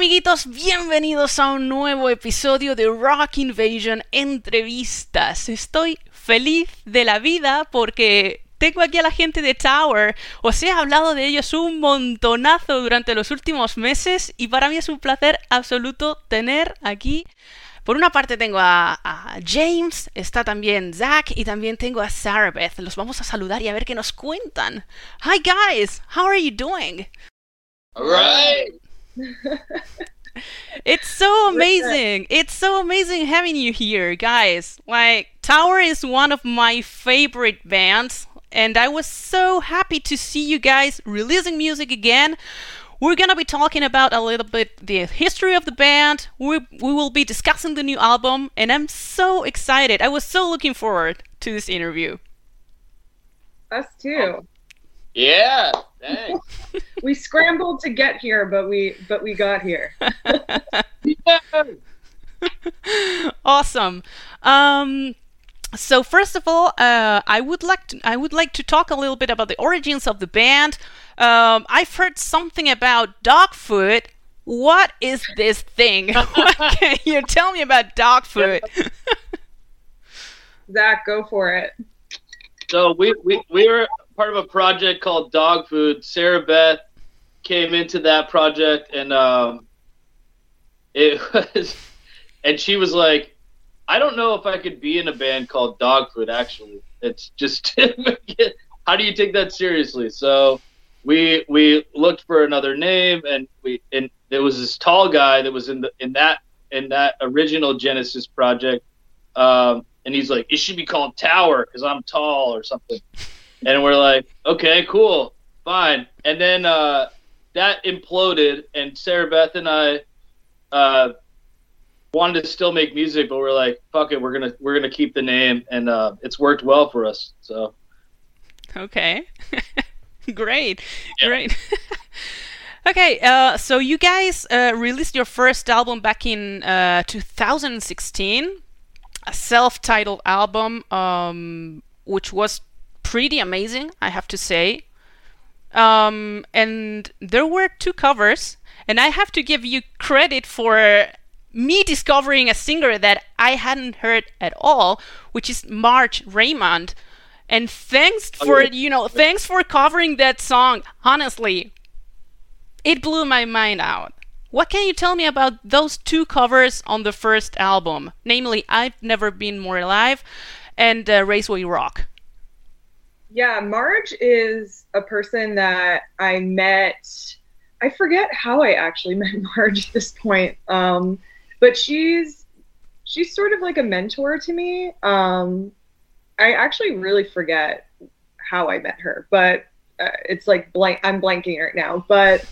amiguitos? Bienvenidos a un nuevo episodio de Rock Invasion Entrevistas. Estoy feliz de la vida porque tengo aquí a la gente de Tower. Os he hablado de ellos un montonazo durante los últimos meses y para mí es un placer absoluto tener aquí. Por una parte tengo a, a James, está también Zach y también tengo a Sarah Beth. Los vamos a saludar y a ver qué nos cuentan. Hi guys, how are you doing? All right. It's so amazing. It's so amazing having you here, guys. Like, Tower is one of my favorite bands, and I was so happy to see you guys releasing music again. We're gonna be talking about a little bit the history of the band. We, we will be discussing the new album, and I'm so excited. I was so looking forward to this interview. Us too. Yeah. Thanks. We scrambled to get here, but we but we got here. Yeah. awesome. Um, so first of all, uh, I would like to I would like to talk a little bit about the origins of the band. Um, I've heard something about Dogfoot. What is this thing? what can you tell me about Dogfoot? Zach, go for it. So we, we we were part of a project called Dog Food. Sarah Beth came into that project and um, it was and she was like, I don't know if I could be in a band called Dog Food. Actually, it's just how do you take that seriously? So we we looked for another name and we and there was this tall guy that was in the in that in that original Genesis project. Um, and he's like, it should be called Tower because I'm tall or something. And we're like, okay, cool, fine. And then uh, that imploded, and Sarah Beth and I uh, wanted to still make music, but we're like, fuck it, we're gonna we're gonna keep the name, and uh, it's worked well for us. So Okay. great. Yeah. Great. okay, uh, so you guys uh, released your first album back in uh, 2016, a self titled album, um, which was pretty amazing, I have to say. Um, and there were two covers, and I have to give you credit for me discovering a singer that I hadn't heard at all, which is Marge Raymond. And thanks Oh, for you know, thanks for covering that song. Honestly, it blew my mind out. What can you tell me about those two covers on the first album? Namely, I've Never Been More Alive and uh, Raceway Rock. Yeah, Marge is a person that I met. I forget how I actually met Marge at this point, um, but she's she's sort of like a mentor to me. Um, I actually really forget how I met her, but uh, it's like blank. I'm blanking right now, but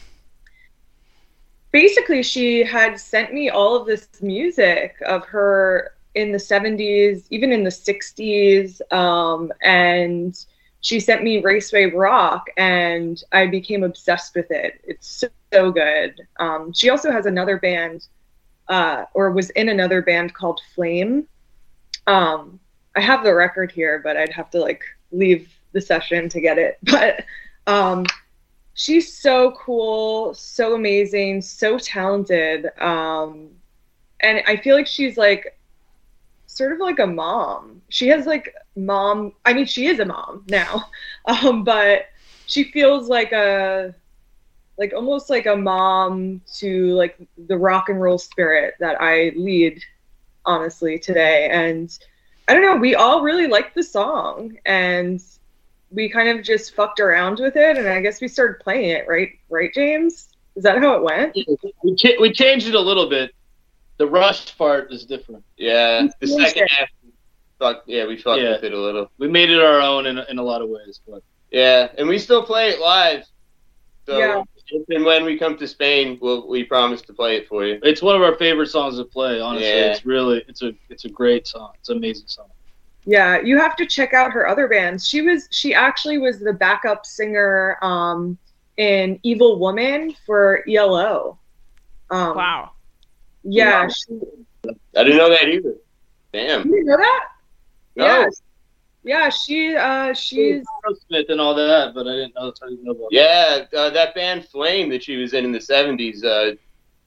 basically, she had sent me all of this music of her in the 70s, even in the 60s, um, and she sent me Raceway Rock, and I became obsessed with it. It's so, so good. Um, she also has another band, uh, or was in another band called Flame. Um, I have the record here, but I'd have to like leave the session to get it. But um, she's so cool, so amazing, so talented, um, and I feel like she's like sort of like a mom. She has like mom. I mean, she is a mom now, um, but she feels like a like almost like a mom to like the rock and roll spirit that I lead honestly today. And I don't know, we all really liked the song and we kind of just fucked around with it and I guess we started playing it, right? Right, James? Is that how it went? we cha- we changed it a little bit. The rush part is different. Yeah, the Yeah. second half, fuck, yeah, we fucked Yeah. with it a little. We made it our own in, in a lot of ways, but Yeah, and we still play it live. So Yeah. if and when we come to Spain, we'll, we promise to play it for you. it's one of our favorite songs to play. Honestly, Yeah. it's really it's a it's a great song. It's an amazing song. Yeah, you have to check out her other bands. She was she actually was the backup singer um, in Evil Woman for ELO. Um, Wow. Yeah, Wow. she, I didn't know that either. Damn. you didn't know that? No. Yeah, yeah. She uh, she's Smith and all that, but I didn't know, I didn't know about Yeah, uh, that band Flame that she was in in the 70s, uh,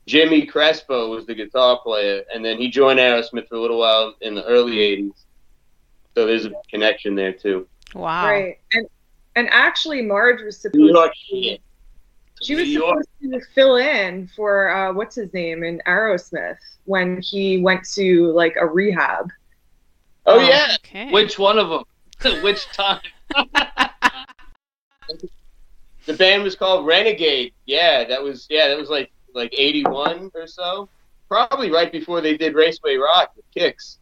Jimmy Crespo was the guitar player, and then he joined Aerosmith for a little while in the early '80s. So there's a connection there too. Wow. Right. And and actually Marge was supposed New York to shit. She was York. supposed to fill in for uh, what's his name in Aerosmith when he went to like a rehab. Oh Um, yeah, Okay. Which one of them? Which time? the band was called Renegade. Yeah, that was yeah, that was like like '81 or so. Probably right before they did Raceway Rock with Kicks.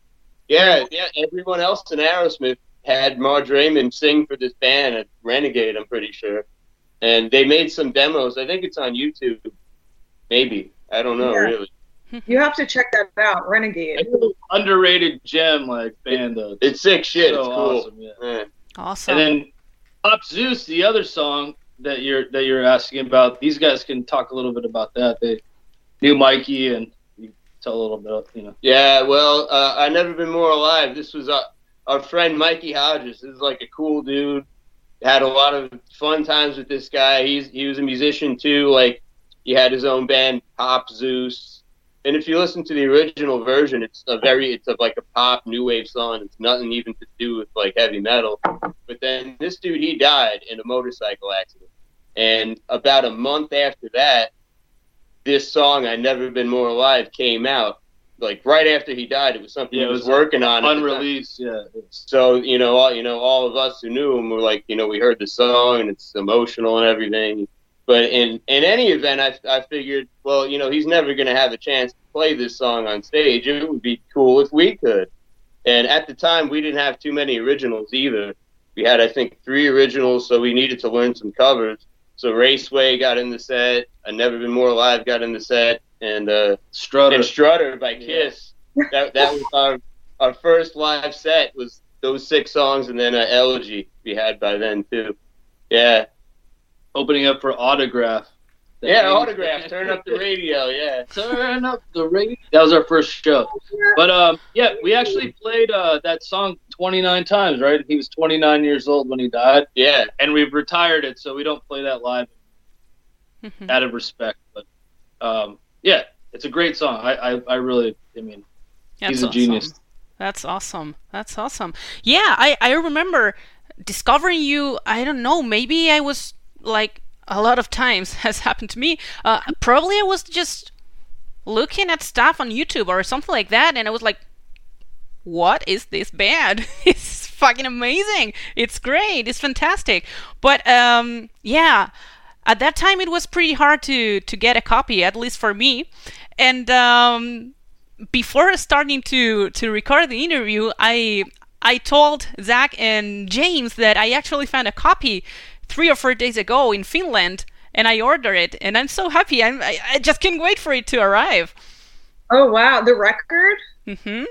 Yeah, yeah. Everyone else in Aerosmith had Marge Raymond sing for this band at Renegade. I'm pretty sure, and they made some demos. I think it's on YouTube. Maybe I don't know Yeah. really. You have to check that out, Renegade. Underrated gem like band though. It's sick shit. so it's cool. awesome. Yeah. Yeah. awesome. And then Pop Zeus, the other song that you're that you're asking about. These guys can talk a little bit about that. They knew Mikey and you tell a little bit, you know. Yeah, well, uh, I never been more alive. This was uh, our friend Mikey Hodges. This is like a cool dude. Had a lot of fun times with this guy. He's he was a musician too. Like he had his own band, Pop Zeus. And if you listen to the original version, it's a very it's a, like a pop new wave song. It's nothing even to do with like heavy metal. But then this dude he died in a motorcycle accident. And about a month after that, this song "I Never Been More Alive" came out. Like right after he died, it was something Yeah, he was, was working on. at the time. Unreleased, yeah. So you know, all you know, all of us who knew him were like, you know, we heard the song and it's emotional and everything. But in in any event, I I figured, well, you know, he's never going to have a chance to play this song on stage. It would be cool if we could. And at the time, we didn't have too many originals either. We had, I think, three originals, so we needed to learn some covers. So Raceway got in the set. I Never Been More Alive got in the set, and uh, Strutter. and Strutter by Kiss. That that was our our first live set was those six songs and then uh, Elegy we had by then too. Yeah, opening up for Autograph. yeah, autograph. Turn up the radio. Yeah, Turn up the radio. That was our first show. But um, yeah, we actually played uh, that song 29 times, right? He was 29 years old when he died, yeah. and we've retired it, so we don't play that live out of respect. But um, yeah, it's a great song. I, I, I really, I mean, That's he's a awesome. genius. That's awesome. That's awesome. Yeah, I, I remember discovering you. I don't know. Maybe I was like a lot of times has happened to me. Uh, probably I was just looking at stuff on YouTube or something like that, and I was like, "What is this band? it's fucking amazing. It's great. It's fantastic." But um, yeah, at that time it was pretty hard to to get a copy, at least for me, and um, before starting to to record the interview, I I told Zach and James that I actually found a copy three or four days ago in Finland, and I ordered it, and I'm so happy. I'm, I I just can't wait for it to arrive. Oh wow, the record? hmm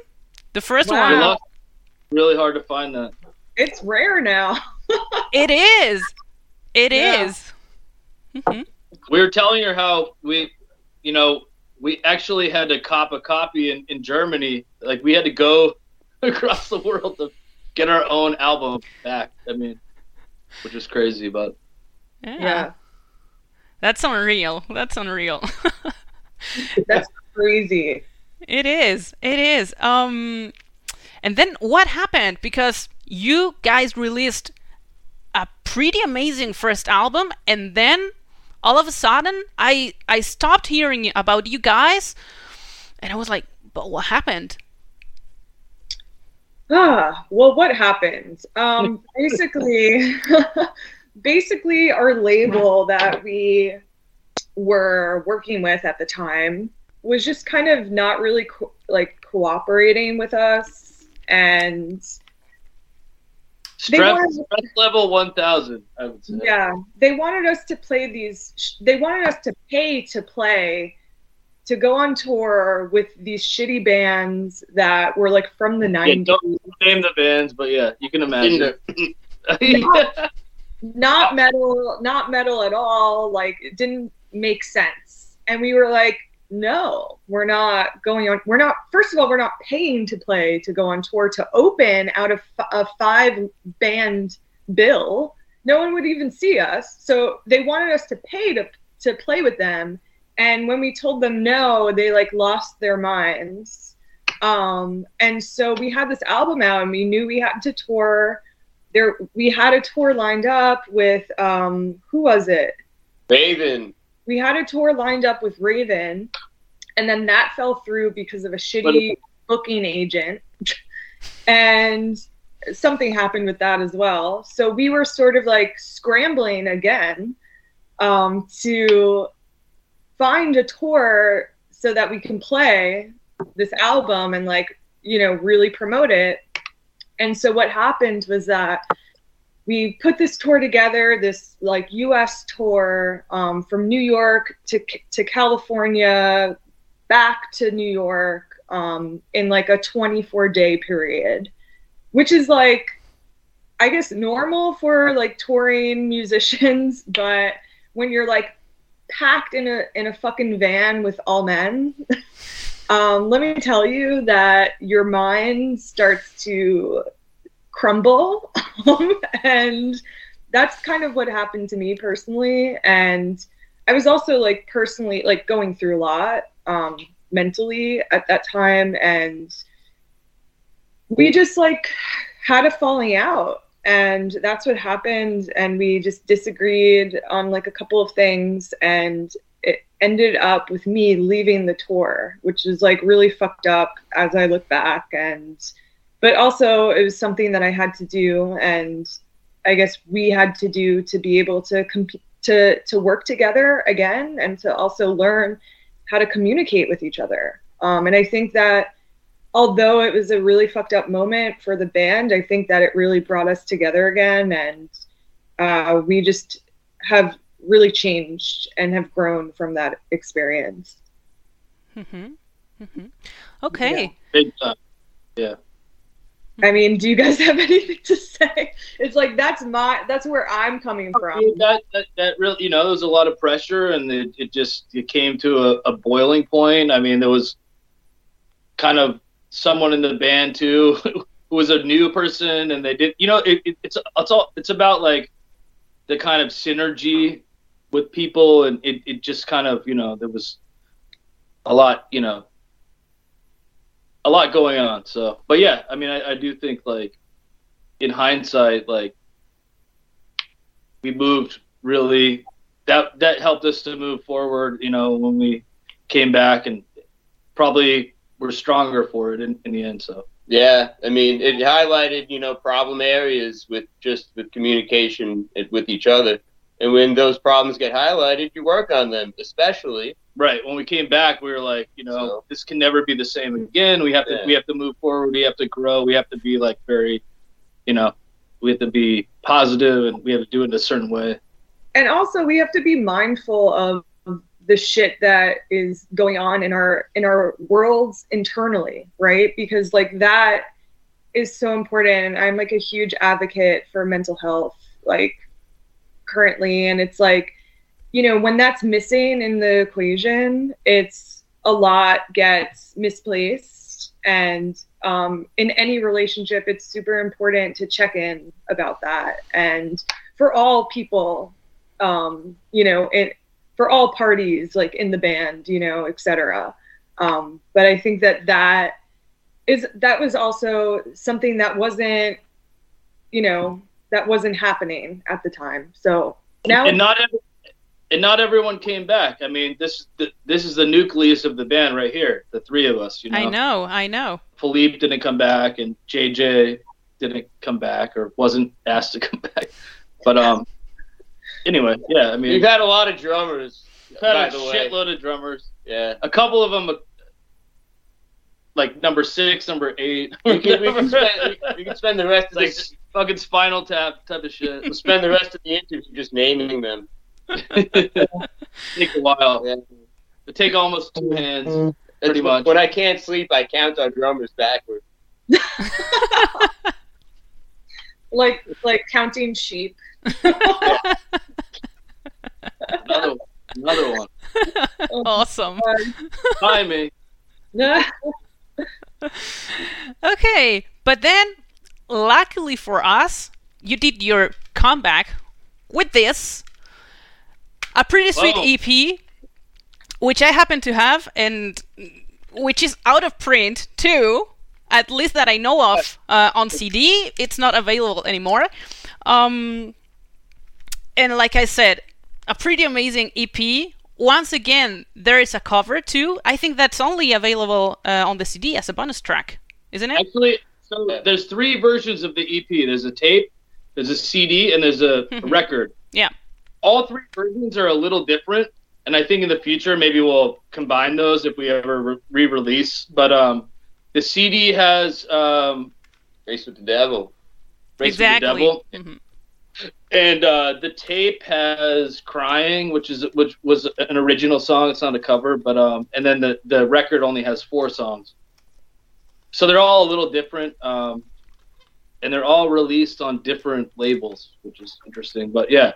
The first Wow. One, lost- really hard to find that. It's rare now. it is, It Yeah. is. Mhm. We were telling her how we, you know, we actually had to cop a copy in, in Germany. Like we had to go across the world to get our own album back. I mean, which is crazy, but Yeah. Yeah. That's unreal. That's unreal. That's crazy. It is. It is. Um, and then what happened? Because you guys released a pretty amazing first album, and then all of a sudden, I I stopped hearing about you guys, and I was like, "But what happened?" Ah, well, what happened? Um, basically, basically, our label that we were working with at the time was just kind of not really co- like cooperating with us, and stress, wanted- stress level 1000, I would say. yeah, they wanted us to play these. They wanted us to pay to play. To go on tour with these shitty bands that were like from the Yeah, 90s. don't name the bands, but yeah, you can imagine. the, not metal, not metal at all. Like it didn't make sense. And we were like, no, we're not going on. We're not. First of all, we're not paying to play to go on tour to open out of a five band bill. No one would even see us. So they wanted us to pay to to play with them. and when we told them no, they like lost their minds. Um, and so we had this album out, and we knew we had to tour. There, we had a tour lined up with um, who was it? Raven. We had a tour lined up with Raven, and then that fell through because of a shitty booking agent, and something happened with that as well. So we were sort of like scrambling again um, to find a tour so that we can play this album and like you know really promote it. And so what happened was that we put this tour together this like us tour um, from new york to, to california back to new york um, in like a 24 day period which is like i guess normal for like touring musicians but when you're like packed in a in a fucking van with all men, um, let me tell you that your mind starts to crumble, and that's kind of what happened to me personally. And I was also like personally like going through a lot um, mentally at that time, and we just like had a falling out. And that's what happened. And we just disagreed on like a couple of things. And it ended up with me leaving the tour which is like really fucked up as i look back. And but also it was something that i had to do and i guess we had to do to be able to compete to to work together again and to also learn how to communicate with each other um, and i think that although it was a really fucked up moment for the band, I think that it really brought us together again, and uh, we just have really changed and have grown from that experience. Mm-hmm. Mm-hmm. Okay. Yeah. Big time. Yeah. I mean, do you guys have anything to say? It's like that's my that's where I'm coming from. That that, that really, you know, there was a lot of pressure, and it, it just it came to a, a boiling point. I mean, there was kind of someone in the band too who was a new person and they did you know it, it, it's it's all it's about like the kind of synergy with people and it, it just kind of you know there was a lot you know a lot going on so but yeah i mean i, I do think like in hindsight like we moved really that that helped us to move forward you know when we came back and probably we're stronger for it in, in the end. So yeah, I mean, it highlighted you know problem areas with just with communication with each other, and when those problems get highlighted, you work on them, especially. Right. When we came back, we were like, you know, so, this can never be the same again. We have to yeah. we have to move forward. We have to grow. We have to be like very, you know, we have to be positive and we have to do it in a certain way. And also, we have to be mindful of the shit that is going on in our in our worlds internally right because like that is so important And i'm like a huge advocate for mental health like currently and it's like you know when that's missing in the equation it's a lot gets misplaced. And um, in any relationship it's super important to check in about that. And for all people um, you know it, for all parties like in the band you know etc um, but i think that that is that was also something that wasn't you know that wasn't happening at the time. So now and not every, and not everyone came back i mean this is this is the nucleus of the band right here the three of us you know i know i know philippe didn't come back and jj didn't come back or wasn't asked to come back but um anyway, yeah, I mean, you've had a lot of drummers. You've had a shitload way. of drummers. Yeah, a couple of them, like number six, number eight. We can, we can, spend, we can spend the rest of like this fucking Spinal Tap type of shit. We'll spend the rest of the interview just naming them. Take a while. Yeah. It take almost two hands. Mm-hmm. Pretty much. When I can't sleep, I count on drummers backwards. like like counting sheep. another, another one. Oh, awesome. Hi, me. okay, but then, luckily for us, you did your comeback with this. A pretty sweet Whoa. EP. which I happen to have, and which is out of print too. At least that I know of uh, on CD. It's not available anymore. Um, and like I said, a pretty amazing EP. Once again, there is a cover too. I think that's only available uh, on the CD as a bonus track, isn't it? Actually, so there's three versions of the EP. There's a tape, there's a CD, and there's a Mhm. record. Yeah. All three versions are a little different, and I think in the future maybe we'll combine those if we ever re- re-release. But um, the CD has um, Race with the Devil. Race exactly. with the Devil, Mhm. and uh, the tape has "Crying," which is which was an original song. It's not a cover, but um, and then the the record only has four songs. So they're all a little different, um, and they're all released on different labels, which is interesting. But yeah,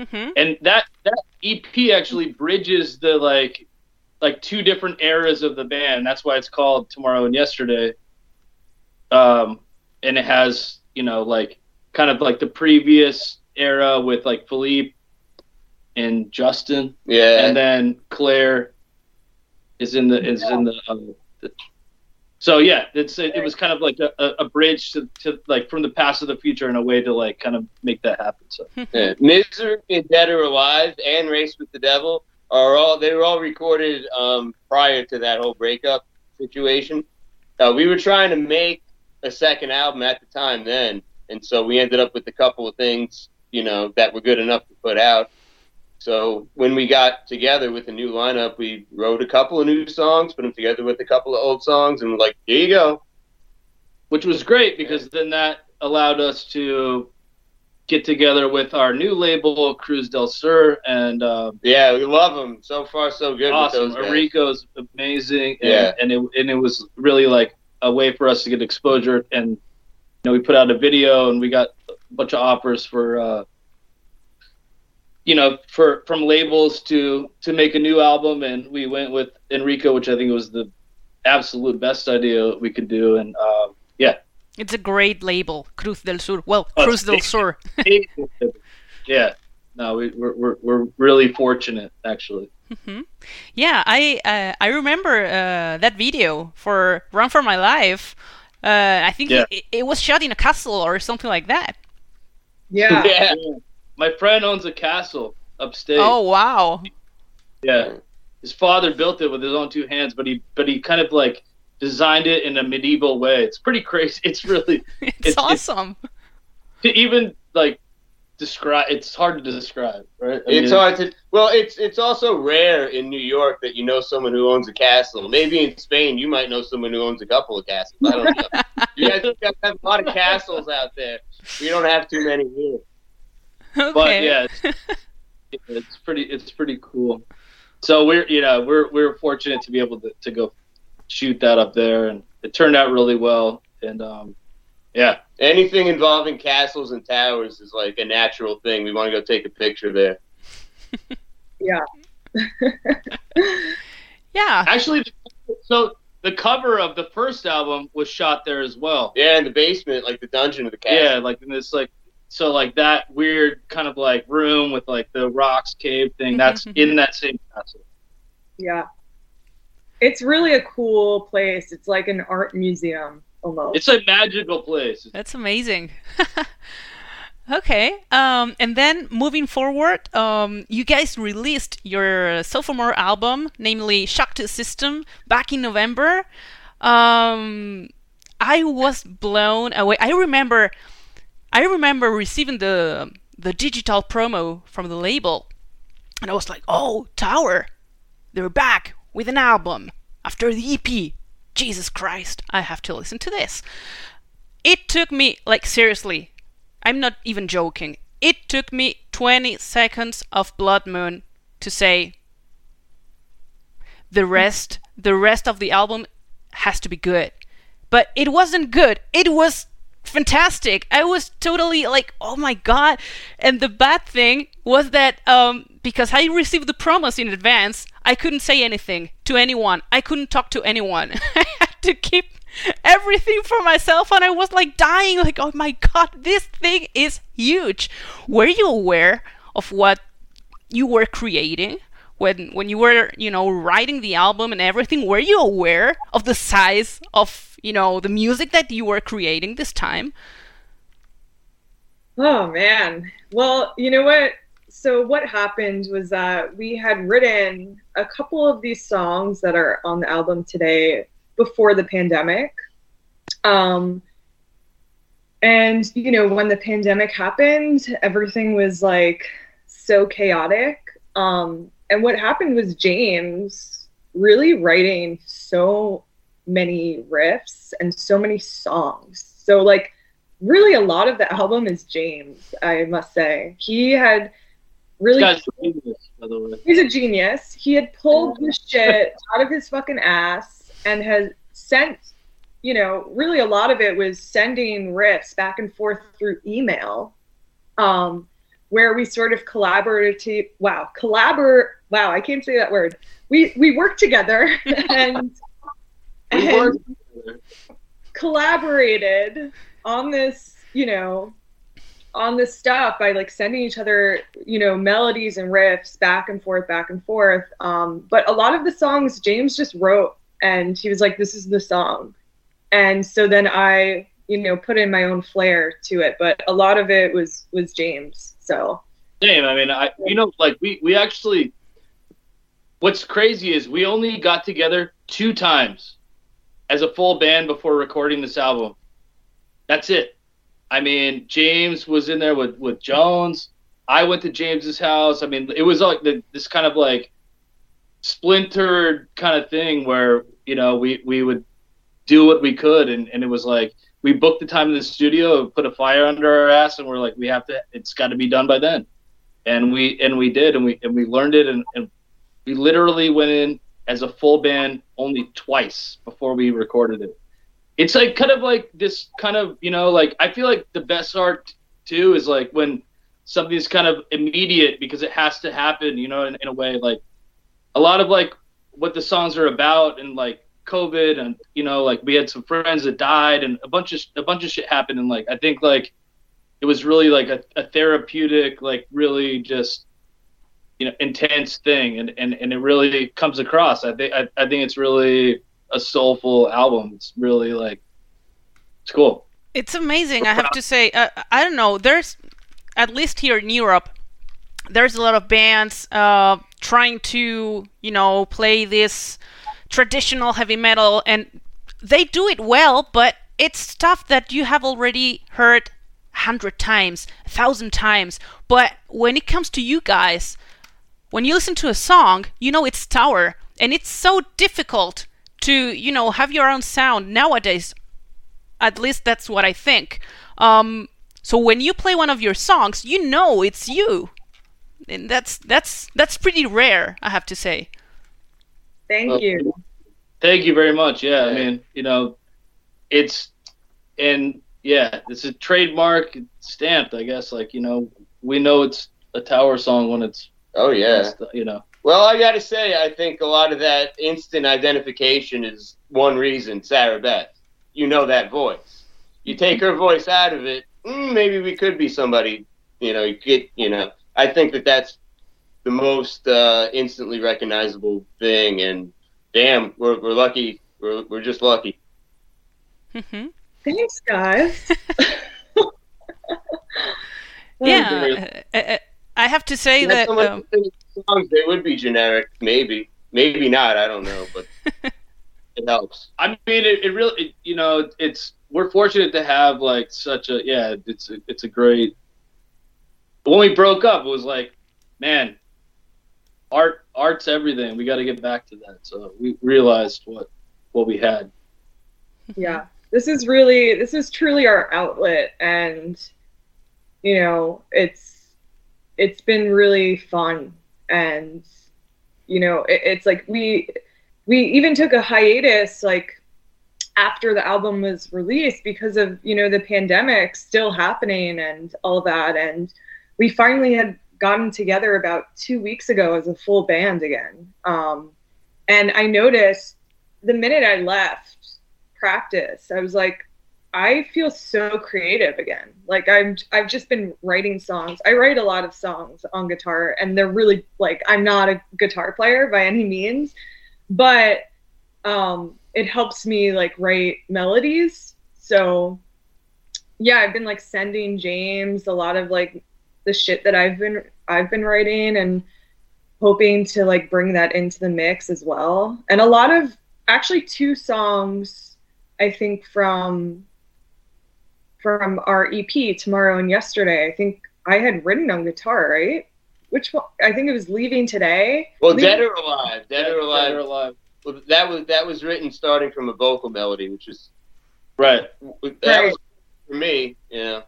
Mhm. and that that EP actually bridges the like like two different eras of the band. That's why it's called Tomorrow and Yesterday. Um, and it has you know like kind of like the previous era with like Philippe and Justin, Yeah. and then Claire is in the is in the. Um, the so yeah, it's it, it was kind of like a, a, a bridge to, to like from the past to the future in a way to like kind of make that happen. So Yeah. Misery and Dead or Alive and Race with the Devil are all they were all recorded um, prior to that whole breakup situation. Uh, we were trying to make a second album at the time then, and so we ended up with a couple of things, you know, that were good enough to put out. So when we got together with a new lineup, we wrote a couple of new songs, put them together with a couple of old songs, and we're like, here you go. which was great because then that allowed us to get together with our new label, Cruz del Sur, and uh, Yeah, we love them. So far, so good awesome. with those guys. Enrico's amazing, and, Yeah. and it and it was really like a way for us to get exposure. And you know, we put out a video, and we got a bunch of offers for. Uh, you know, for from labels to to make a new album, and we went with Enrico, which I think was the absolute best idea we could do. And um, yeah, It's a great label, Cruz del Sur. Well, Oh, Cruz del Sur. yeah, no, we, we're, we're we're really fortunate actually. Mhm. Yeah, I uh, I remember uh, that video for Run for My Life. Uh, I think Yeah. it, it was shot in a castle or something like that. Yeah. Yeah. My friend owns a castle upstate. Oh wow! Yeah, his father built it with his own two hands, but he but he kind of like designed it in a medieval way. It's pretty crazy. It's really It's, It's- it's- awesome. to even like describe. It's hard to describe, right? I It's mean, hard to. Well, it's it's also rare in New York that you know someone who owns a castle. Maybe in Spain you might know someone who owns a couple of castles. I don't know. you guys have a lot of castles out there. We don't have too many here. okay. But yeah, it's, it's pretty. It's pretty cool. So we're you know we're we're fortunate to be able to, to go shoot that up there, and it turned out really well. And um, yeah, Anything involving castles and towers is like a natural thing. We want to go take a picture there. Yeah. yeah. actually, so the cover of the first album was shot there as well. Yeah, in the basement, like the dungeon of the castle. Yeah, like in this like so like that weird kind of like room with like the rocks cave thing. That's in that same castle. Yeah. It's really a cool place. It's like an art museum almost. It's a magical place. That's amazing. okay. Um, and then moving forward, um, you guys released your sophomore album, namely Shock to the System, back in November. Um, I was blown away. I remember, I remember receiving the the digital promo from the label, and I was like, "Oh, Tower, they're back with an album after the EP." Jesus Christ, I have to listen to this. It took me, like, seriously, I'm not even joking. It took me 20 seconds of Blood Moon to say the rest, the rest of the album has to be good. But it wasn't good. It was fantastic. I was totally like, oh my god. And the bad thing was that um, because I received the promos in advance, I couldn't say anything to anyone. I couldn't talk to anyone. I had to keep everything for myself, and I was like dying. Like, oh my god, this thing is huge. Were you aware of what you were creating when when you were you know writing the album and everything were you aware of the size of you know the music that you were creating this time? Oh man. Well you know what? So what happened was that we had written a couple of these songs that are on the album today before the pandemic. Um and you know when the pandemic happened everything was like so chaotic. Um and what happened was James really writing so many riffs and so many songs. So like really a lot of the album is James, I must say. He had really genius, He's a genius. He had pulled the shit out of his fucking ass and has sent, you know, really a lot of it was sending riffs back and forth through email. Um, where we sort of collaborative wow collabor wow i can't say that word we we work together and, and collaborated on this you know on this stuff by like sending each other you know melodies and riffs back and forth back and forth um, but a lot of the songs james just wrote and he was like this is the song and so then i you know put in my own flair to it but a lot of it was was james so same. I mean, I you know, like we we actually. What's crazy is we only got together two times as a full band before recording this album. That's it. I mean, James was in there with with Jones. I went to James's house. I mean, it was like the, this kind of like splintered kind of thing where you know we we would do what we could, and and it was like we booked the time in the studio, put a fire under our ass, and we're like, we have to. It's got to be done by then and we and we did and we and we learned it and, and we literally went in as a full band only twice before we recorded it. It's like kind of like this kind of you know like i feel like the best art too is like when something's kind of immediate because it has to happen you know in, in a way like a lot of like what the songs are about and like covid and you know like we had some friends that died and a bunch of a bunch of shit happened and like i think like it was really like a, a therapeutic, like really just you know intense thing, and, and and it really comes across. I think I, I think it's really a soulful album. It's really like it's cool. It's amazing. I have to say. Uh, I don't know. There's at least here in Europe, there's a lot of bands uh, trying to you know play this traditional heavy metal, and they do it well, but it's stuff that you have already heard a hundred times, a thousand times. But when it comes to you guys, when you listen to a song, you know it's Tower, and it's so difficult to you know have your own sound nowadays. At least that's what I think. Um, so when you play one of your songs, you know it's you, and that's that's that's pretty rare, I have to say. Thank well, you. Thank you very much. Yeah, I mean, you know, it's and yeah, it's a trademark stamped, I guess. Like you know, we know it's a Tower song when it's. Oh yeah. You know. Well, I got to say, I think a lot of that instant identification is one reason. Sarah Beth, you know that voice. You take her voice out of it, mm, maybe we could be somebody. You know, you get. You know, I think that that's the most uh, instantly recognizable thing, and damn, we're we're lucky. We're we're just lucky. Mm-hmm. Thanks, guys. yeah, I, I, have to say that um, songs they would be generic, maybe, maybe not. I don't know, but it helps. I mean, it, it really, it, you know, it's we're fortunate to have like such a yeah. It's a, it's a great. When we broke up, it was like, man, art art's everything. We got to get back to that. So we realized what what we had. Yeah this is really this is truly our outlet and you know it's it's been really fun and you know it, it's like we we even took a hiatus like after the album was released because of you know the pandemic still happening and all that and we finally had gotten together about two weeks ago as a full band again um, and i noticed the minute i left practice. I was like, I feel so creative again. Like I'm I've just been writing songs. I write a lot of songs on guitar and they're really like I'm not a guitar player by any means, but um it helps me like write melodies. So yeah, I've been like sending James a lot of like the shit that I've been I've been writing and hoping to like bring that into the mix as well. And a lot of actually two songs I think from from our EP tomorrow and yesterday. I think I had written on guitar, right? Which one? I think it was leaving today. Well, Leaving- Dead or Alive, Dead or Alive. Dead or alive. Well, that was that was written starting from a vocal melody, which is Right. that Right. was for me. Yeah.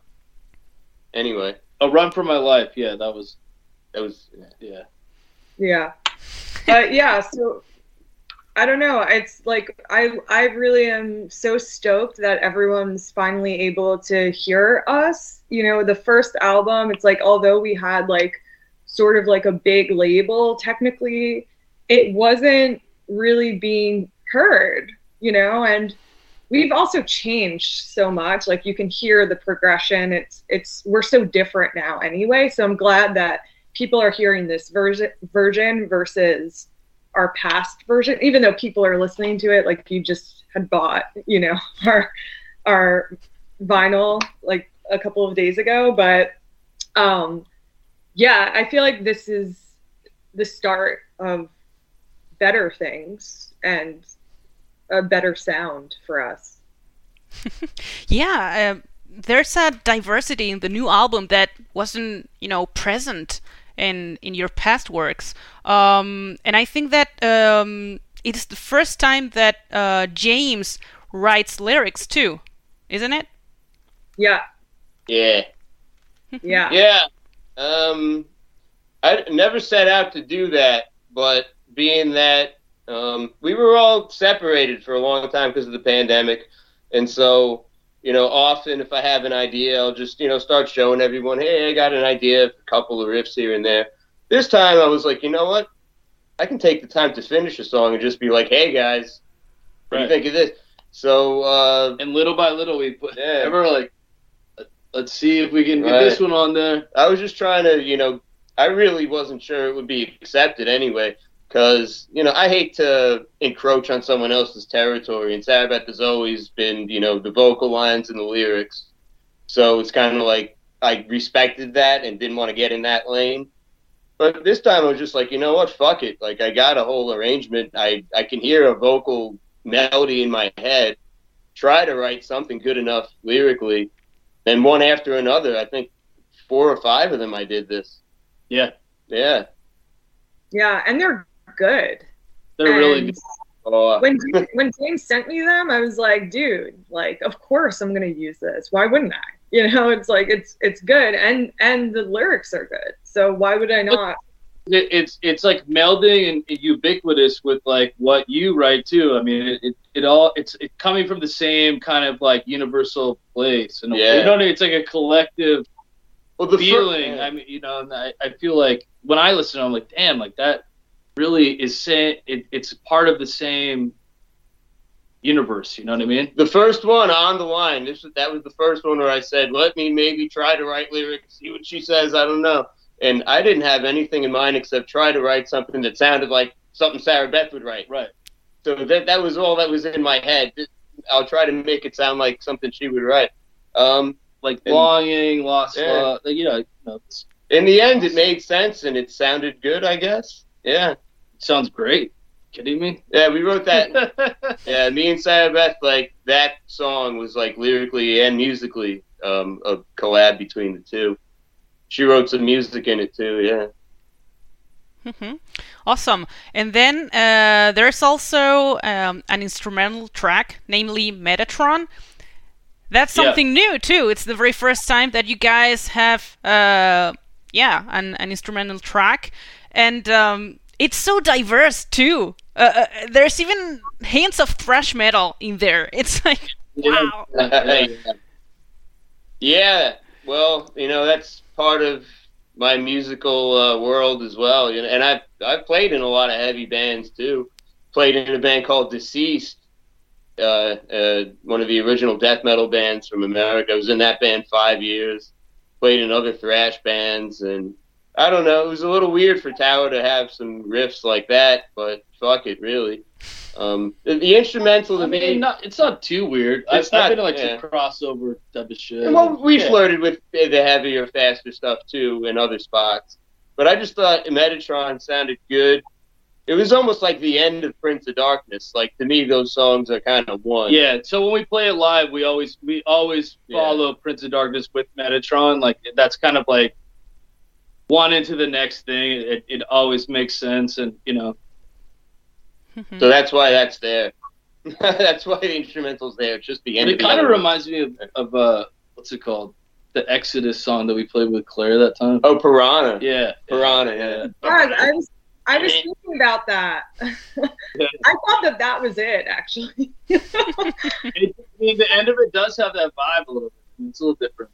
Anyway, A run for my life. Yeah, that was. that was Yeah. Yeah. But yeah, so I don't know. It's like I I really am so stoked that everyone's finally able to hear us. You know, the first album, it's like although we had like sort of like a big label technically, it wasn't really being heard, you know, and we've also changed so much. Like you can hear the progression. It's it's we're so different now anyway. So I'm glad that people are hearing this version version versus our past version even though people are listening to it like you just had bought you know our our vinyl like a couple of days ago but um yeah i feel like this is the start of better things and a better sound for us. Yeah, um there's a diversity in the new album that wasn't, you know, present in in your past works. Um, and I think that um, it's the first time that uh, James writes lyrics too, isn't it? yeah yeah. yeah Yeah. Um, I never set out to do that, but being that um, we were all separated for a long time because of the pandemic, and so you know, often if I have an idea, I'll just you know start showing everyone, hey, I got an idea, a couple of riffs here and there. This time I was like, you know what? I can take the time to finish a song and just be like, hey guys, what do you think of this? So uh, And little by little, we put. Yeah. Ever like, let's see if we can get Right. this one on there. I was just trying to, you know, I really wasn't sure it would be accepted anyway, because you know I hate to encroach on someone else's territory, and Sarabeth has always been, you know, the vocal lines and the lyrics, so it's kind of like I respected that and didn't want to get in that lane. But this time I was just like, you know what, fuck it. Like I got a whole arrangement. I I can hear a vocal melody in my head. Try to write something good enough lyrically, and one after another. I think four or five of them I did this. Yeah, Yeah. yeah and they're good they're really good. Oh, when when James sent me them, I was like, dude, like of course I'm gonna use this. Why wouldn't I? You know, it's like it's it's good and and the lyrics are good. So why would I not? It, it's it's like melding and ubiquitous with like what you write too. I mean, it, it, it all it's it coming from the same kind of like universal place. And Yeah. you know, it's like a collective well, the fir- feeling. I mean, you know, and I, I feel like when I listen, I'm like, damn, like that really is saying it, it's part of the same universe. You know what I mean? the first one on the line. This was, that was the first one where I said, "Let me maybe try to write lyrics, see what she says." I don't know, and I didn't have anything in mind except try to write something that sounded like something Sarah Beth would write. Right. So that that was all that was in my head. I'll try to make it sound like something she would write. Um, Like And- longing, lost Yeah. love. You know, you know, in the end, it made sense and it sounded good. I guess. Yeah. sounds great. Kidding me? Yeah, we wrote that. Yeah, me and Sarah Beth, like that song was like lyrically and musically um, a collab between the two. She wrote some music in it too. Yeah. Mm-hmm. Awesome. And then uh, there's also um, an instrumental track, namely Metatron. That's Yeah. something new too. It's the very first time that you guys have, uh, yeah, an, an instrumental track, and um, it's so diverse too. Uh, uh, there's even hints of thrash metal in there. It's like, wow. Yeah. Yeah. Well, you know that's part of my musical uh, world as well. You know, and I've I've played in a lot of heavy bands too. Played in a band called Deceased, uh, uh, one of the original death metal bands from America. I was in that band five years. Played in other thrash bands, and I don't know. It was a little weird for Tower to have some riffs like that, but fuck it, really. Um, the, the instrumental to I me. not, it's not too weird. I've, It's not- I've been like yeah. some crossover type of shit. Well, we Yeah. flirted with the heavier, faster stuff too in other spots. But I just thought Metatron sounded good. It was almost like the end of Prince of Darkness. Like to me, those songs are kind of one. Yeah, so when we play it live, we always we always Yeah. follow Prince of Darkness with Metatron. Like that's kind of like one into the next thing. It, it always makes sense, and you know, Mhm. So that's why that's there. that's why the instrumental's there. It's just the and end. it kind of reminds me of, of uh, what's it called? The Exodus song that we played with Claire that time. Oh, Piranha. Yeah, Piranha. Yeah. God, I was I was thinking about that. I thought that that was it actually. It, I mean, the end of it does have that vibe a little bit. It's a little different.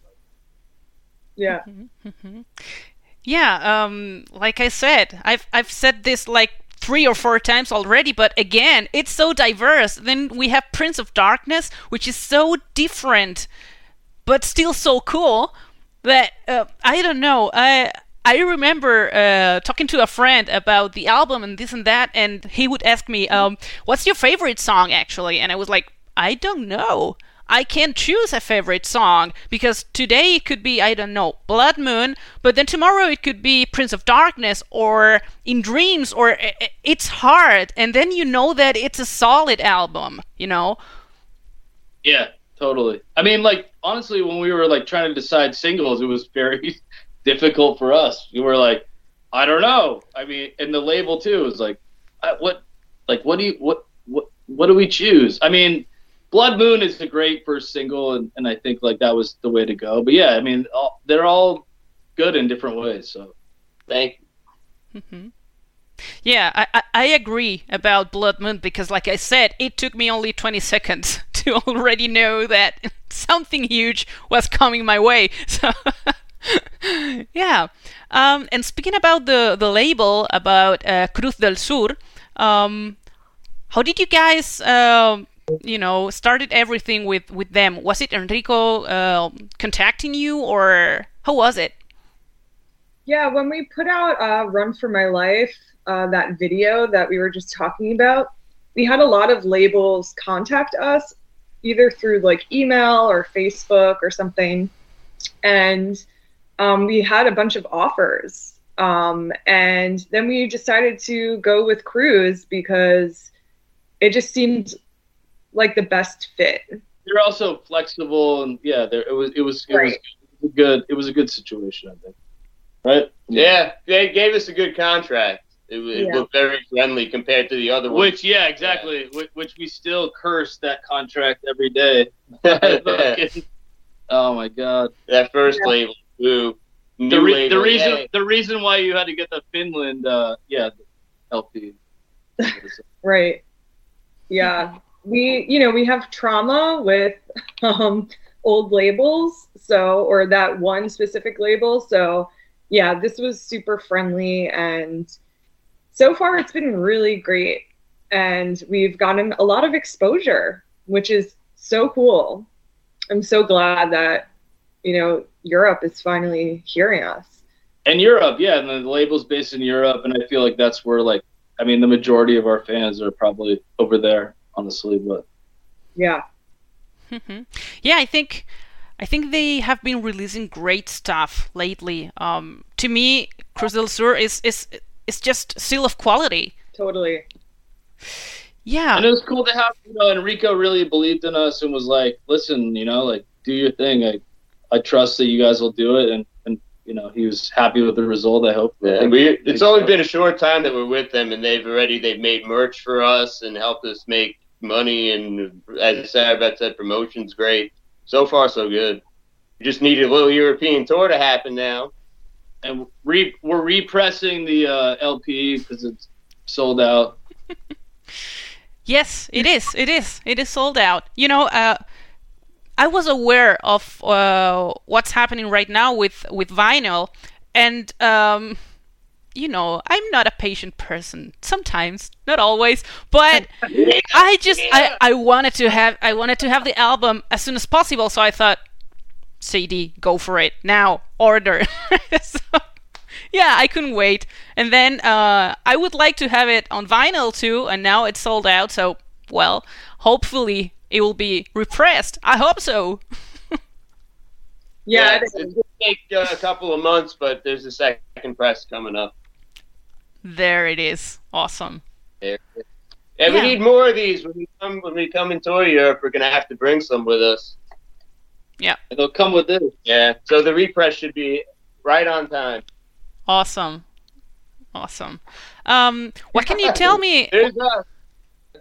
Yeah. Mhm. Yeah, um, like I said, I've I've said this like three or four times already, but again, it's so diverse. Then we have Prince of Darkness, which is so different, but still so cool that uh, I don't know. I I remember uh, talking to a friend about the album and this and that, and he would ask me, um, "What's your favorite song?" Actually, and I was like, "I don't know." I can't choose a favorite song because today it could be I don't know Blood Moon, but then tomorrow it could be Prince of Darkness or In Dreams or I- I- It's Hard, and then you know that it's a solid album, you know. Yeah, totally. I mean, like honestly, when we were like trying to decide singles, it was very difficult for us. We were like, I don't know. I mean, and the label too was like, uh, what, like, what do you, what, what, what do we choose? I mean, Blood Moon is a great first single, and, and I think like that was the way to go. But yeah, I mean, all, they're all good in different ways. So Thank you. hmm Yeah, I, I, I agree about Blood Moon because, like I said, it took me only 20 seconds to already know that something huge was coming my way. So, yeah. Um, and speaking about the, the label, about uh, Cruz del Sur, um, how did you guys, um you know, started everything with, with them? Was it Enrico uh, contacting you, or how was it? Yeah, when we put out uh, Run for My Life, uh, that video that we were just talking about, we had a lot of labels contact us either through like email or Facebook or something. And um, we had a bunch of offers. Um, and then we decided to go with Cruz because it just seemed like the best fit. they're also flexible, and yeah, there it was, it was, it was Right. a good, it was a good situation, I think. Right. Yeah, they gave us a good contract. It, was- it Yeah. looked very friendly compared to the other ones. Which, yeah, exactly. Which, which we still curse that contract every day. oh my god. that first Yeah. label, ooh, The, re- label, the reason yay. the reason why you had to get the Finland, uh, yeah, LP. Right. Yeah. We, you know, we have trauma with um, old labels. So, or that one specific label. So, yeah, this was super friendly. And so far, it's been really great. And we've gotten a lot of exposure, which is so cool. I'm so glad that, you know, Europe is finally hearing us. and Europe, yeah, and the label's based in Europe, and I feel like that's where like I mean the majority of our fans are probably over there, honestly. But Yeah. hmm Yeah, I think I think they have been releasing great stuff lately. Um, to me, Cruz del Sur is is is just seal of quality. Totally. Yeah. and it was cool to have you know Enrico really believed in us and was like, listen, you know, like do your thing. I I trust that you guys will do it, and and you know he was happy with the result. I hope. I Yeah, think- we, it's only been a short time that we're with them, and they've already they've made merch for us and helped us make money. And as Sarah said, that, promotion's great. So far, so good. We just need a little European tour to happen now. and re- we're repressing the uh, LP because it's sold out. Yes, it is. It is. It is sold out. You know, uh, I was aware of uh, what's happening right now with with vinyl, and um, you know, I'm not a patient person. Sometimes, not always, but I just I, I wanted to have I wanted to have the album as soon as possible. So I thought, CD, go for it now, order. so, yeah, I couldn't wait. And then uh, I would like to have it on vinyl too, and now it's sold out. So well, hopefully it will be repressed. I hope so. Yeah, it will take uh, a couple of months, but there's a second press coming up. There it is. Awesome. There. Yeah, we need more of these when we come when we come and tour Europe. We're gonna have to bring some with us. Yeah, and they'll come with this. Yeah, so the repress should be right on time. Awesome, awesome. Um, what can you tell me? There's us.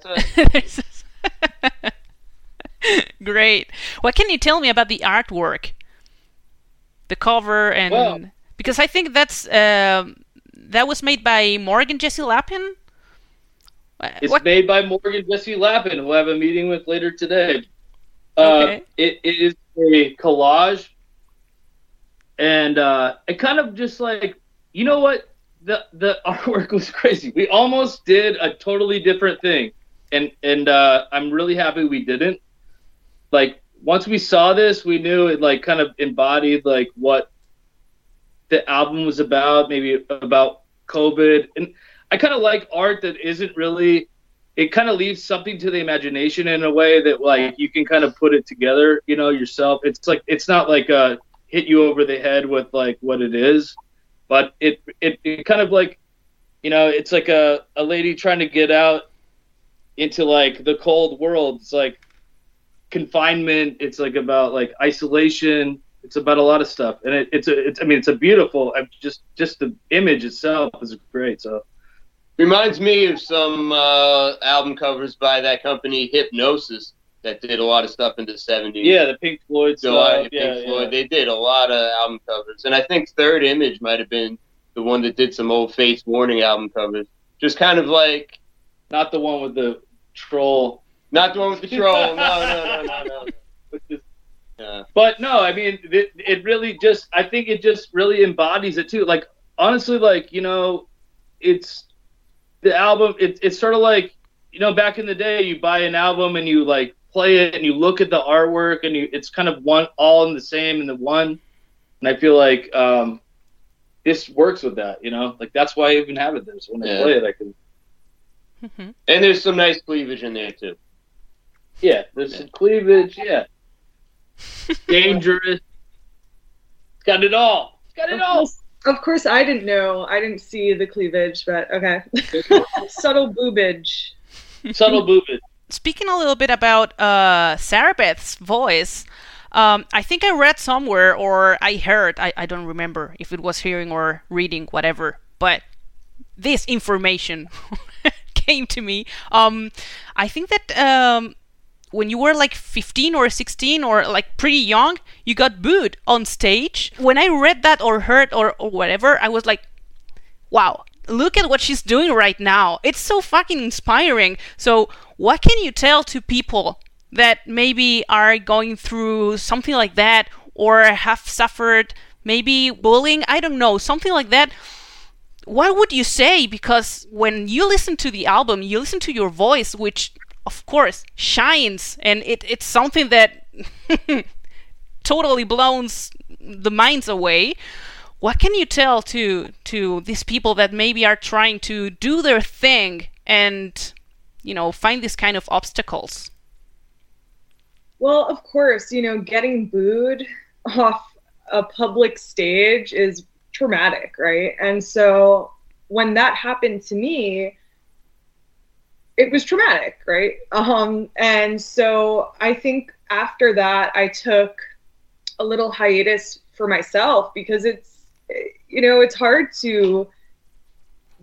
There's us. Great. What can you tell me about the artwork? The cover and well, because I think that's uh, that was made by Morgan Jesse Lapin. It's what? made by Morgan Jesse Lapin, who I have a meeting with later today. Uh, okay. it, it is a collage, and uh, it kind of just like you know what the the artwork was crazy. We almost did a totally different thing, and and uh, I'm really happy we didn't. Like once we saw this, we knew it like kind of embodied like what the album was about, maybe about COVID. And I kind of like art that isn't really. It kind of leaves something to the imagination in a way that like you can kind of put it together, you know, yourself. It's like it's not like a hit you over the head with like what it is, but it it, it kind of like you know it's like a, a lady trying to get out into like the cold world. It's like confinement. It's like about like isolation. It's about a lot of stuff, and it, it's a. It's I mean, it's a beautiful. I'm just just the image itself is great. So reminds me of some uh, album covers by that company Hipgnosis that did a lot of stuff in the '70s. Yeah, the Pink Floyd so, stuff. Pink yeah, Floyd. Yeah. They did a lot of album covers, and I think Third Image might have been the one that did some old Fates Warning album covers. Just kind of like not the one with the troll not the one with the troll. No, no, no, no, no. Yeah. But no, I mean, it, it really just, I think it just really embodies it too. Like, honestly, like, you know, it's the album, it, it's sort of like, you know, back in the day, you buy an album and you like play it and you look at the artwork and you, it's kind of one, all in the same in the one. And I feel like um, this works with that, you know, like that's why I even have it there. So when yeah. I play it, I can. Mm-hmm. And there's some nice cleavage in there too. Yeah, there's some cleavage. Yeah, dangerous. It's got it all. It's got it all. Of course, I didn't know. I didn't see the cleavage, but okay. Subtle boobage. Subtle boobage. Speaking a little bit about uh, Sarah Beth's voice, um, I think I read somewhere or I heard, I, I don't remember if it was hearing or reading, whatever, but this information came to me. Um, I think that um, when you were like 15 or 16 or like pretty young, you got booed on stage. When I read that or heard or, or whatever, I was like, wow, look at what she's doing right now. It's so fucking inspiring. So, what can you tell to people that maybe are going through something like that or have suffered maybe bullying? I don't know, something like that. What would you say? Because when you listen to the album, you listen to your voice, which of course, shines, and it, it's something that totally blows the minds away. What can you tell to to these people that maybe are trying to do their thing and you know find these kind of obstacles? Well, of course, you know, getting booed off a public stage is traumatic, right? And so when that happened to me, it was traumatic, right? Um, and so I think after that, I took a little hiatus for myself because it's, you know, it's hard to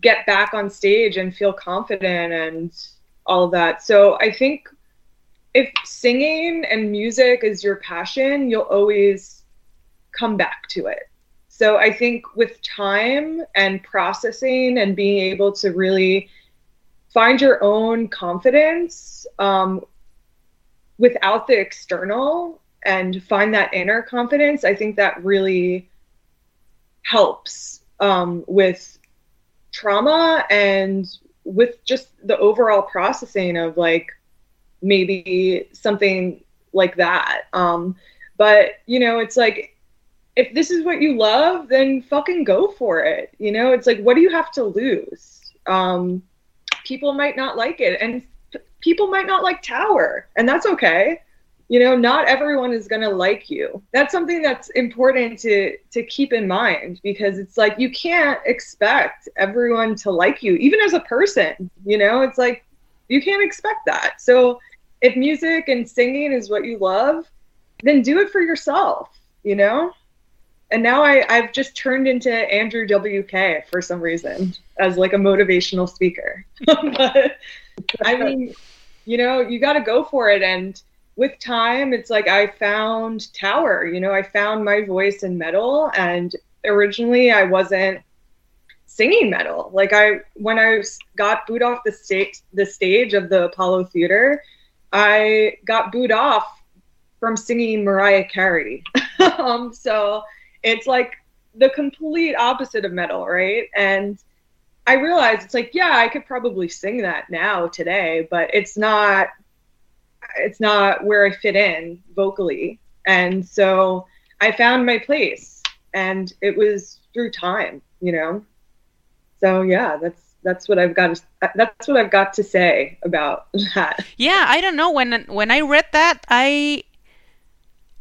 get back on stage and feel confident and all that. So I think if singing and music is your passion, you'll always come back to it. So I think with time and processing and being able to really find your own confidence um, without the external and find that inner confidence i think that really helps um, with trauma and with just the overall processing of like maybe something like that. Um, but you know, it's like if this is what you love, then fucking go for it. You know, it's like what do you have to lose? Um, people might not like it, and people might not like Tower, and that's okay. You know, not everyone is gonna like you. That's something that's important to to keep in mind because it's like you can't expect everyone to like you, even as a person. You know, it's like you can't expect that. So if music and singing is what you love, then do it for yourself, you know? And now I, I've just turned into Andrew WK for some reason as like a motivational speaker. but I mean, you know, you got to go for it. And with time, it's like I found Tower, you know, I found my voice in metal. And originally I wasn't singing metal. Like I, when I got booed off the stage, the stage of the Apollo Theater, I got booed off from singing Mariah Carey. um, so it's like the complete opposite of metal, right? And I realized it's like, yeah, I could probably sing that now today, but it's not it's not where I fit in vocally. And so I found my place and it was through time, you know. So yeah, that's that's what I've got. To, that's what I've got to say about that. Yeah, I don't know when when I read that, I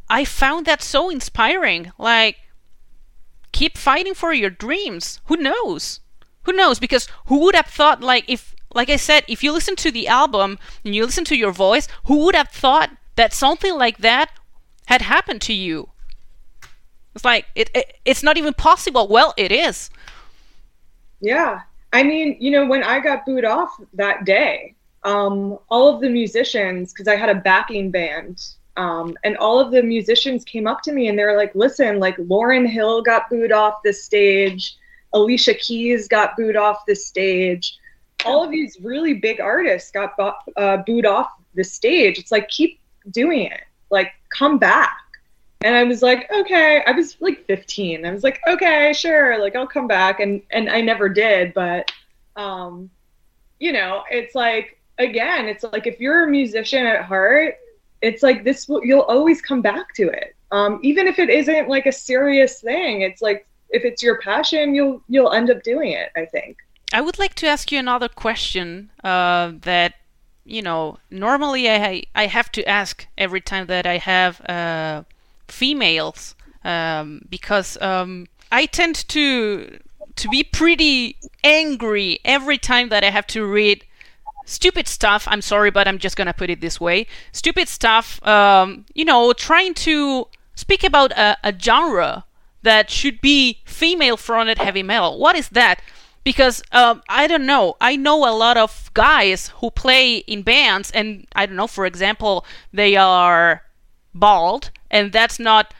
I found that so inspiring. Like, keep fighting for your dreams. Who knows? Who knows? Because who would have thought, like, if, like I said, if you listen to the album and you listen to your voice, who would have thought that something like that had happened to you? It's like it, it it's not even possible. Well, it is. Yeah, I mean, you know, when I got booed off that day, um, all of the musicians, because I had a backing band, um, and all of the musicians came up to me and they were like, listen, like Lauryn Hill got booed off the stage, Alicia Keys got booed off the stage. All of these really big artists got uh, booed off the stage. It's like, keep doing it. Like, come back. And I was like, okay. I was like 15. I was like, okay, sure. Like, I'll come back. And and I never did. But, um, you know, it's like again, it's like if you're a musician at heart, it's like this. You'll always come back to it, um, even if it isn't like a serious thing. It's like if it's your passion, you'll you'll end up doing it. I think. I would like to ask you another question uh, that you know normally I I have to ask every time that I have uh, females um, because um, I tend to to be pretty angry every time that I have to read stupid stuff. I'm sorry, but I'm just gonna put it this way: stupid stuff. Um, you know, trying to speak about a, a genre that should be female-fronted heavy metal. What is that? Because um, I don't know. I know a lot of guys who play in bands, and I don't know. For example, they are bald, and that's not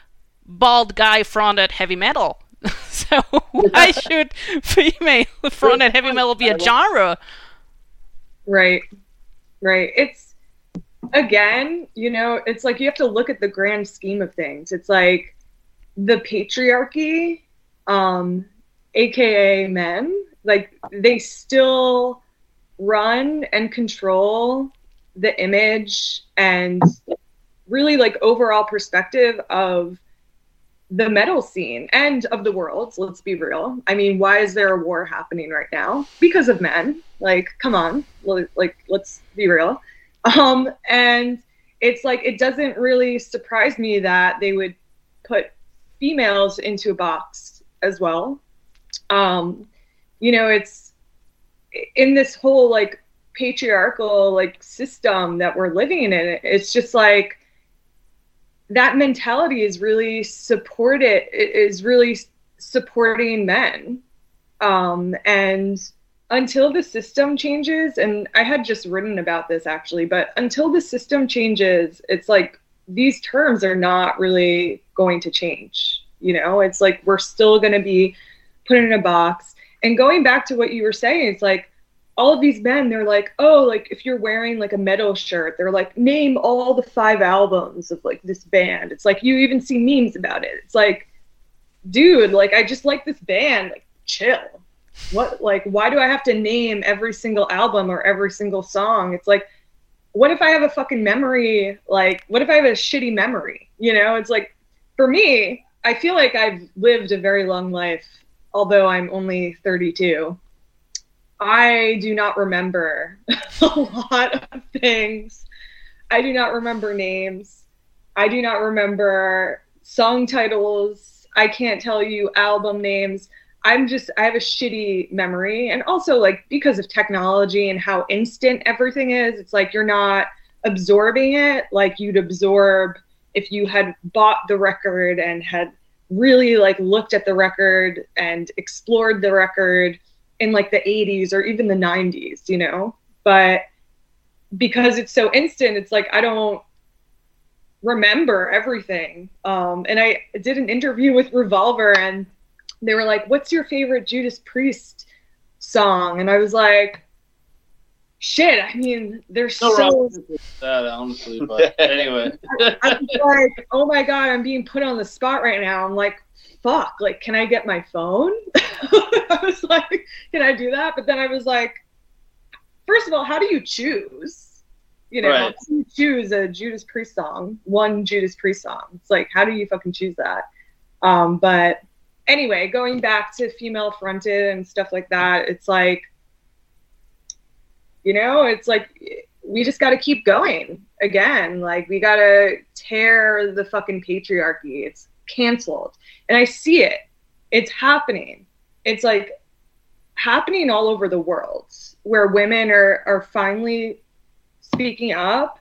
bald guy fronted heavy metal. so why should female fronted heavy metal be a genre? Right. Right. It's again, you know, it's like you have to look at the grand scheme of things. It's like the patriarchy, um, aka men, like they still run and control the image and really like overall perspective of the metal scene and of the world. let's be real. I mean, why is there a war happening right now? Because of men. Like, come on. Like, let's be real. Um, and it's like it doesn't really surprise me that they would put females into a box as well. Um, you know, it's in this whole like patriarchal like system that we're living in. It's just like that mentality is really supported is really supporting men. Um, and until the system changes and i had just written about this actually but until the system changes it's like these terms are not really going to change you know? It's like we're still going to be put in a box. And going back to what you were saying it's like all of these men they're like oh like if you're wearing like a metal shirt they're like name all the five albums of like this band it's like you even see memes about it it's like dude like i just like this band like chill what like why do I have to name every single album or every single song? It's like what if I have a fucking memory like what if I have a shitty memory? You know, it's like for me, I feel like I've lived a very long life although I'm only 32. I do not remember a lot of things. I do not remember names. I do not remember song titles. I can't tell you album names. I'm just I have a shitty memory and also like because of technology and how instant everything is, it's like you're not absorbing it like you'd absorb if you had bought the record and had really like looked at the record and explored the record in like the 80s or even the 90s, you know? But because it's so instant, it's like I don't remember everything. Um, and I did an interview with Revolver and they were like, What's your favorite Judas Priest song? And I was like, Shit, I mean, there's No so wrong with that, honestly. But anyway, I'm like, oh my god, I'm being put on the spot right now. I'm like, fuck, like, can I get my phone? I was like, can I do that? But then I was like, first of all, how do you choose? You know, Right. how do you choose a Judas Priest song, one Judas Priest song? It's like, how do you fucking choose that? Um, but anyway, going back to female fronted and stuff like that, it's like, you know, it's like we just got to keep going again. Like we got to tear the fucking patriarchy. It's canceled. And I see it. It's happening. It's like happening all over the world where women are are finally speaking up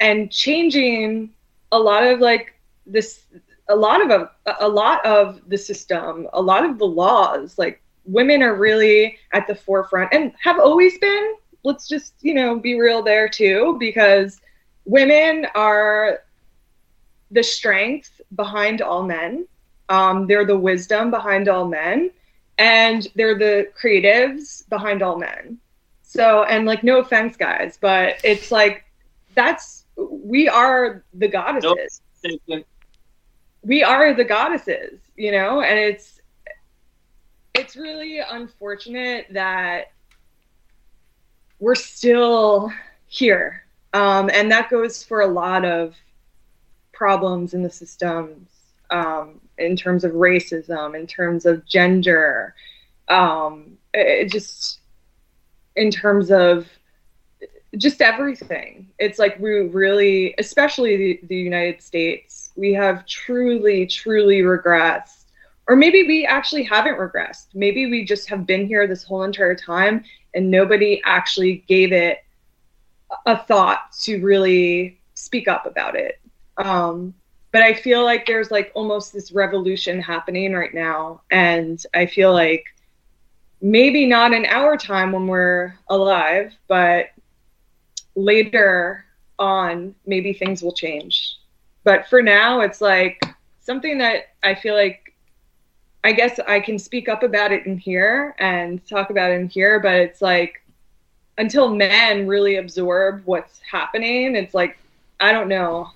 and changing a lot of like this a lot of a, a lot of the system, a lot of the laws. Like women are really at the forefront and have always been. Let's just, you know, be real there too because women are the strength behind all men. Um, they're the wisdom behind all men, and they're the creatives behind all men. So, and like, no offense, guys, but it's like that's we are the goddesses. We are the goddesses, you know, and it's it's really unfortunate that we're still here, um, and that goes for a lot of problems in the systems um, in terms of racism, in terms of gender, um, it, it just in terms of just everything. It's like we really, especially the, the United States, we have truly, truly regressed. Or maybe we actually haven't regressed. Maybe we just have been here this whole entire time and nobody actually gave it a thought to really speak up about it. Um, but I feel like there's like almost this revolution happening right now. And I feel like maybe not in our time when we're alive, but later on, maybe things will change. But for now, it's like something that I feel like I guess I can speak up about it in here and talk about it in here, but it's like until men really absorb what's happening, it's like I don't know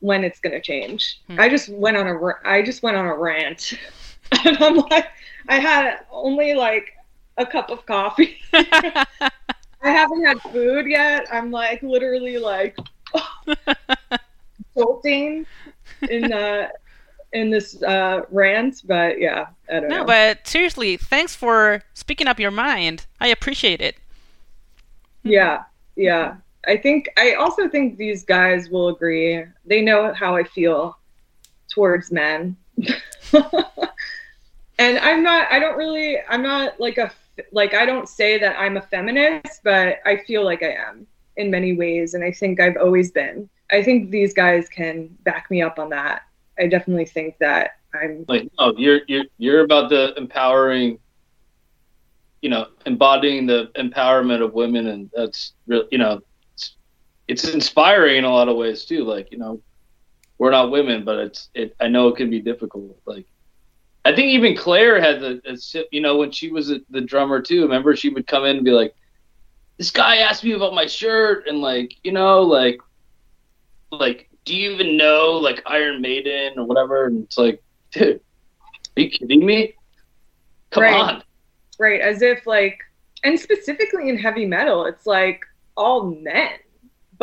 when it's going to change. Hmm. I just went on a I just went on a rant. and I'm like I had only like a cup of coffee. I haven't had food yet. I'm like literally like jolting in uh in this uh rant, but yeah, I don't no, know. but seriously, thanks for speaking up your mind. I appreciate it. Yeah, yeah. I think I also think these guys will agree. They know how I feel towards men. and I'm not I don't really I'm not like a like I don't say that I'm a feminist, but I feel like I am in many ways and I think I've always been. I think these guys can back me up on that. I definitely think that I'm like no, you're you're you're about the empowering, you know, embodying the empowerment of women, and that's real. You know, it's, inspiring in a lot of ways too. Like you know, we're not women, but it's it. I know it can be difficult. Like I think even Claire had the, a you know, when she was a, the drummer too. Remember, she would come in and be like, "This guy asked me about my shirt," and like you know, like like do you even know like Iron Maiden or whatever? And it's like, dude, are you kidding me? Come Right. on. right? As if like, and specifically in heavy metal, it's like all men.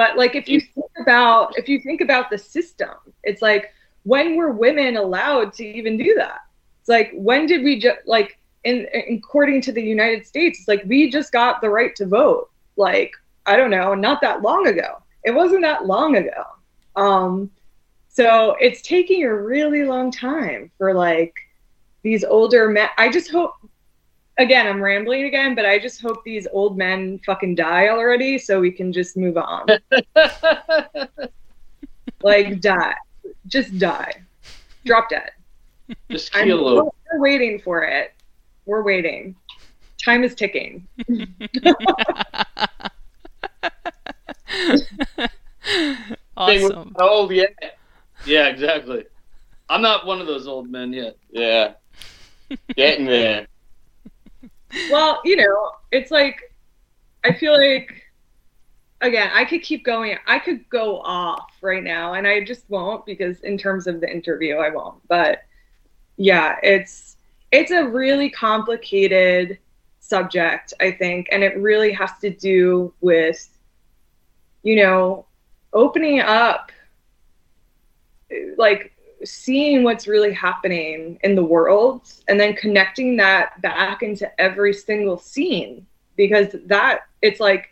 But like if you think about if you think about the system, it's like when were women allowed to even do that? It's like when did we just like in, in according to the United States, it's like we just got the right to vote. Like I don't know, not that long ago. It wasn't that long ago. Um, so it's taking a really long time for like these older men. I just hope again, I'm rambling again, but I just hope these old men fucking die already so we can just move on. like die. Just die. Drop dead. Just kill we're, we're waiting for it. We're waiting. Time is ticking. awesome. How old yet? Yeah, exactly. I'm not one of those old men yet. Yeah. Getting there. Well, you know, it's like I feel like again, I could keep going. I could go off right now and I just won't because in terms of the interview I won't. But yeah, it's it's a really complicated subject, I think, and it really has to do with you know, opening up like seeing what's really happening in the world and then connecting that back into every single scene because that it's like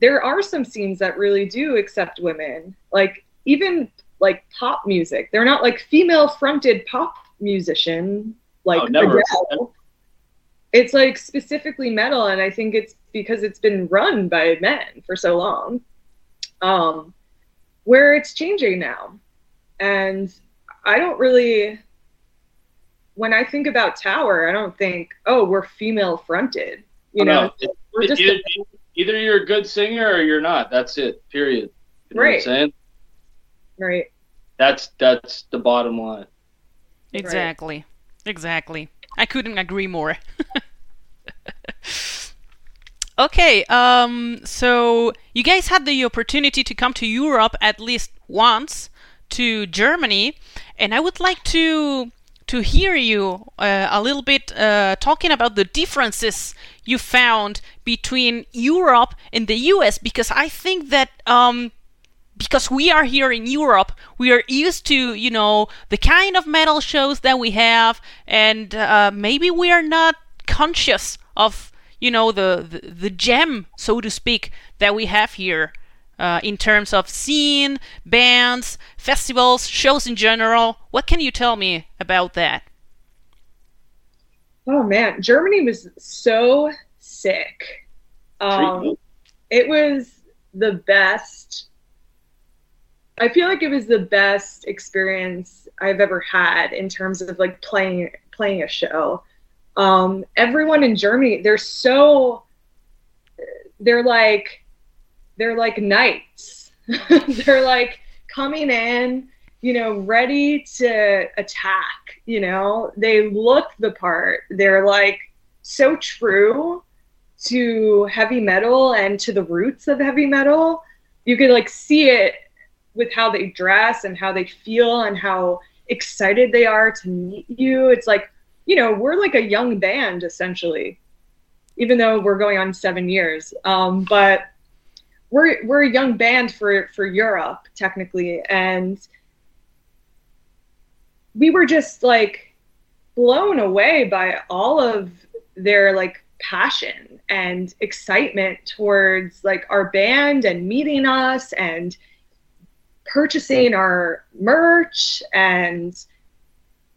there are some scenes that really do accept women. Like even like pop music. They're not like female fronted pop musician like Oh. It's like specifically metal and i think it's because it's been run by men for so long um where it's changing now. And I don't really when I think about Tower, I don't think, oh, we're female fronted. You Oh, know, no. It- we're it- just either, either you're a good singer or you're not. That's it. Period. You know Right. what I'm saying? right. That's that's the bottom line. Exactly. Exactly. I couldn't agree more. okay, um so you guys had the opportunity to come to Europe at least once to Germany and I would like to to hear you uh, a little bit uh, talking about the differences you found between Europe and the US because I think that um because we are here in Europe, we are used to, you know, the kind of metal shows that we have, and uh, maybe we are not conscious of, you know, the, the, the gem, so to speak, that we have here uh, in terms of scene, bands, festivals, shows in general. What can you tell me about that? Oh man, Germany was so sick. Um, it was the best. I feel like it was the best experience I've ever had in terms of like playing playing a show. Um, everyone in Germany, they're so they're like they're like knights. they're like coming in, you know, ready to attack, you know. They look the part. They're like so true to heavy metal and to the roots of heavy metal. You could like see it with how they dress and how they feel and how excited they are to meet you. It's like, you know, we're like a young band essentially, even though we're going on seven years. Um, but we're we're a young band for for Europe technically, and we were just like blown away by all of their like passion and excitement towards like our band and meeting us and purchasing our merch and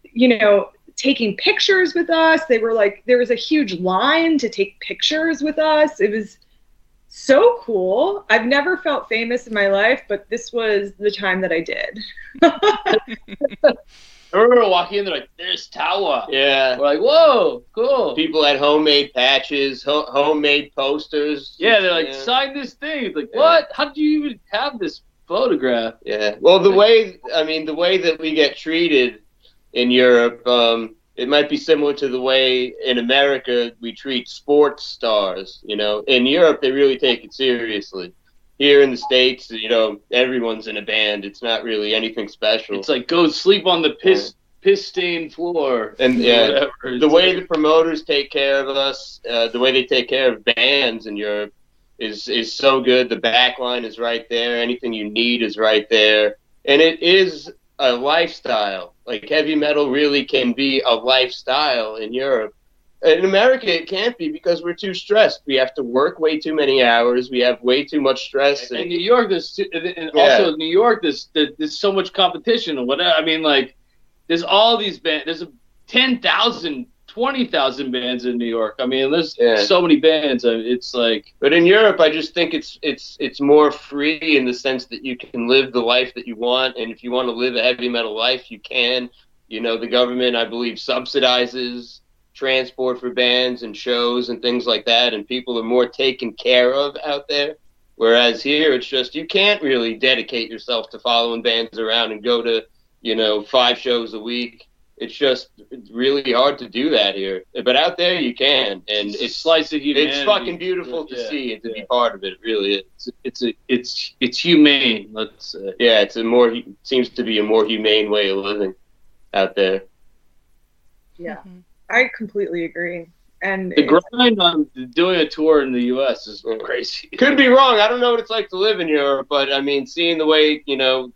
you know taking pictures with us. They were like there was a huge line to take pictures with us. It was so cool i've never felt famous in my life but this was the time that i did I remember walking in, they're like, "There's Tawa." Yeah. We're like, "Whoa, cool." People had homemade patches, ho- homemade posters. Yeah, they're like, yeah. "Sign this thing." It's like, Yeah. what? How did you even have this photograph? Yeah. Well, the way I mean, the way that we get treated in Europe, um, it might be similar to the way in America we treat sports stars. You know, in Europe they really take it seriously. Here in the states, you know, everyone's in a band. It's not really anything special. It's like go sleep on the piss piss stained floor. And, yeah, the way the promoters take care of us, uh, the way they take care of bands in Europe is is so good. The back line is right there. Anything you need is right there, and it is a lifestyle. Like heavy metal really can be a lifestyle in Europe. In America, it can't be because we're too stressed. We have to work way too many hours. We have way too much stress. in And, New York, there's too- and Yeah. also in New York, there's there's so much competition and whatever. I mean, like there's all these bands. There's a 10,000, 20,000 bands in New York. I mean, there's Yeah. so many bands. I It's like but in Europe, I just think it's it's it's more free in the sense that you can live the life that you want, and if you want to live a heavy metal life, you can. You know, the government, I believe, subsidizes transport for bands and shows and things like that, and people are more taken care of out there. Whereas here, it's just you can't really dedicate yourself to following bands around and go to, you know, five shows a week. It's just really hard to do that here. But out there, you can, and it's a it's slice of humanity. it's fucking beautiful to Yeah, see and to yeah. be part of it. It really. It's it's a it's it's humane. Let's say. Yeah, it's a more seems to be a more humane way of living out there. Yeah, Mhm. I completely agree. And The grind on doing a tour in the U.S. is crazy. Could be wrong. I don't know what it's like to live in Europe, but I mean, seeing the way you know,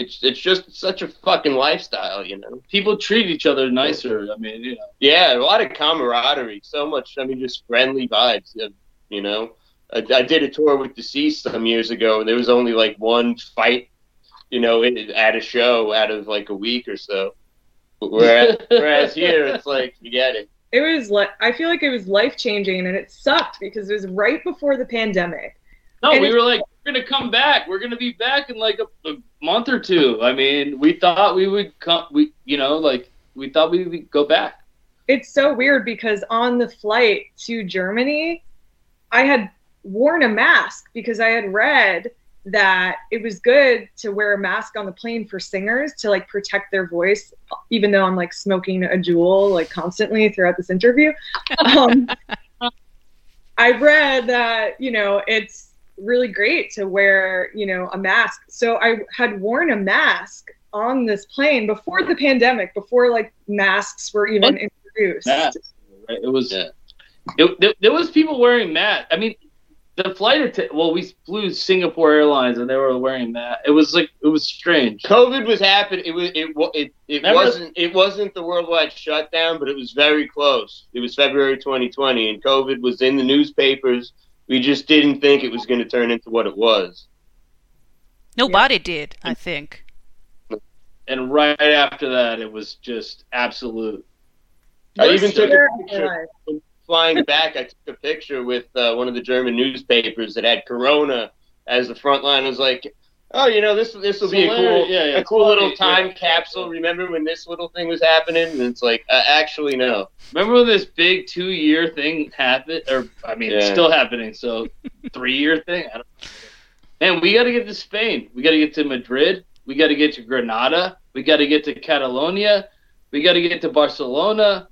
it's it's just such a fucking lifestyle, you know. People treat each other nicer. I mean, you know. Yeah, a lot of camaraderie. So much. I mean, just friendly vibes. You know, I, I did a tour with Deceased some years ago, and there was only like one fight, you know, at a show out of like a week or so. Whereas, whereas here, it's like you get it. it was like I feel like it was life changing, and it sucked because it was right before the pandemic. No, And we it's- were like, we're gonna come back. We're gonna be back in like a, a month or two. I mean, we thought we would come. We, you know, like we thought we would go back. It's so weird because on the flight to Germany, I had worn a mask because I had read that it was good to wear a mask on the plane for singers to like protect their voice, even though I'm like smoking a Juul like constantly throughout this interview. Um, I read that, you know, it's really great to wear, you know, a mask. So I had worn a mask on this plane before the pandemic, before like masks were even introduced. Masks, right? It was. Yeah. It, there, there was people wearing masks. I mean, the flight att- Well, we flew Singapore Airlines and they were wearing that. It was like it was strange. COVID was happening. It was it it, it Remember- wasn't it wasn't the worldwide shutdown, but it was very close. It was February 2020, and COVID was in the newspapers. We just didn't think it was going to turn into what it was. Nobody did, I think. And right after that, it was just absolute. I even took a picture flying back. I took a picture with uh, one of the German newspapers that had Corona as the front line. I was like, oh, you know, this this will be a cool, Yeah, yeah, a cool little time yeah. capsule. Remember when this little thing was happening? And it's like, uh, actually, no. Remember when this big two-year thing happened? Or I mean, it's still happening. So three-year thing. I don't know. And we got to get to Spain. We got to get to Madrid. We got to get to Granada. We got to get to Catalonia. We got to get to Barcelona.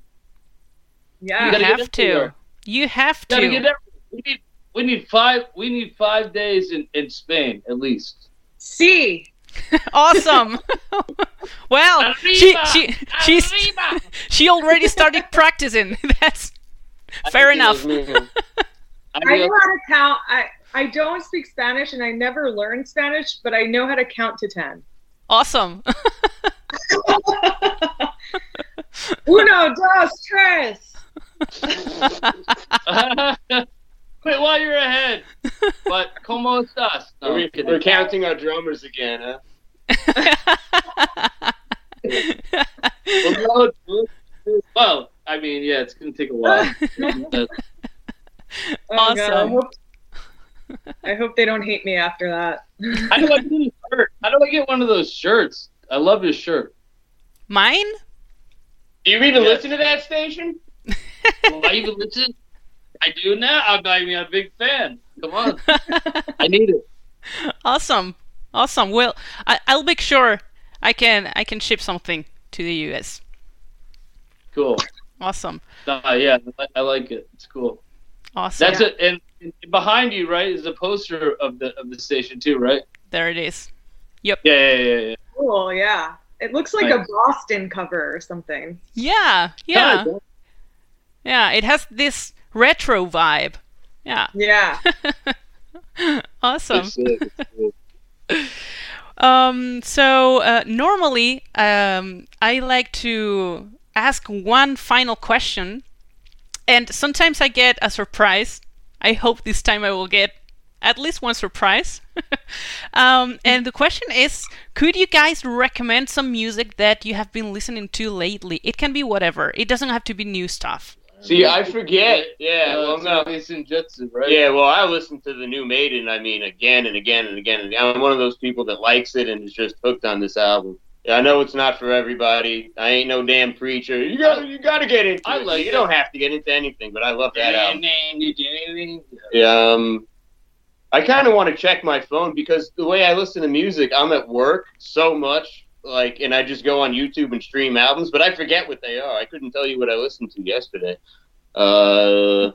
Yeah. You You gotta get have to. everywhere. You have to to. get everywhere. We need, we need five. We need five days in, in Spain at least. C. awesome. well, she Arriba! she she's she already started practicing. That's fair I enough. it was me. I know how to count. I, I don't speak Spanish and I never learned Spanish, but I know how to count to 10. awesome. Uno, dos, tres. Quit while you're ahead. But como estás? No, Are We're counting our drummers again, huh? Well, no, well, I mean, yeah, it's gonna take a while. Oh, Awesome. hope, I hope they don't hate me after that. How do I get a shirt? How do I get one of those shirts? I love your shirt. Mine? Do you even Yeah. listen to that station? Will I even listen? I do now. I'm, I mean, I'm a big fan. Come on, I need it. awesome. Awesome. Well, I, I'll make sure I can I can ship something to the US. Cool. Awesome. Uh, yeah, I, I like it. It's cool. Awesome. That's it. And, and behind you, right, is a poster of the of the station too, right? There it is. Yeah, yeah, yeah, yeah. Cool, yeah. It looks like a Boston cover or something. Yeah, yeah, yeah. It has this retro vibe. Yeah. Yeah. awesome. Um, so uh, normally, um, I like to ask one final question, and sometimes I get a surprise. I hope this time I will get at least one surprise. um, and the question is Could you guys recommend some music that you have been listening to lately? It can be whatever, it doesn't have to be new stuff. See, I forget. Yeah, uh, well, no. it's Senjutsu, right? Yeah, well, I listen to the new Maiden. I mean, again and again and again. And I'm one of those people that likes it and is just hooked on this album. Yeah, I know it's not for everybody. I ain't no damn preacher. You got to you got to get into I it. like you don't have to get into anything, but I love that album. Yeah. Yeah, um, I kind of want to check my phone because the way I listen to music, I'm at work so much, like, and I just go on YouTube and stream albums, but I forget what they are. I couldn't tell you what I listened to yesterday. Uh,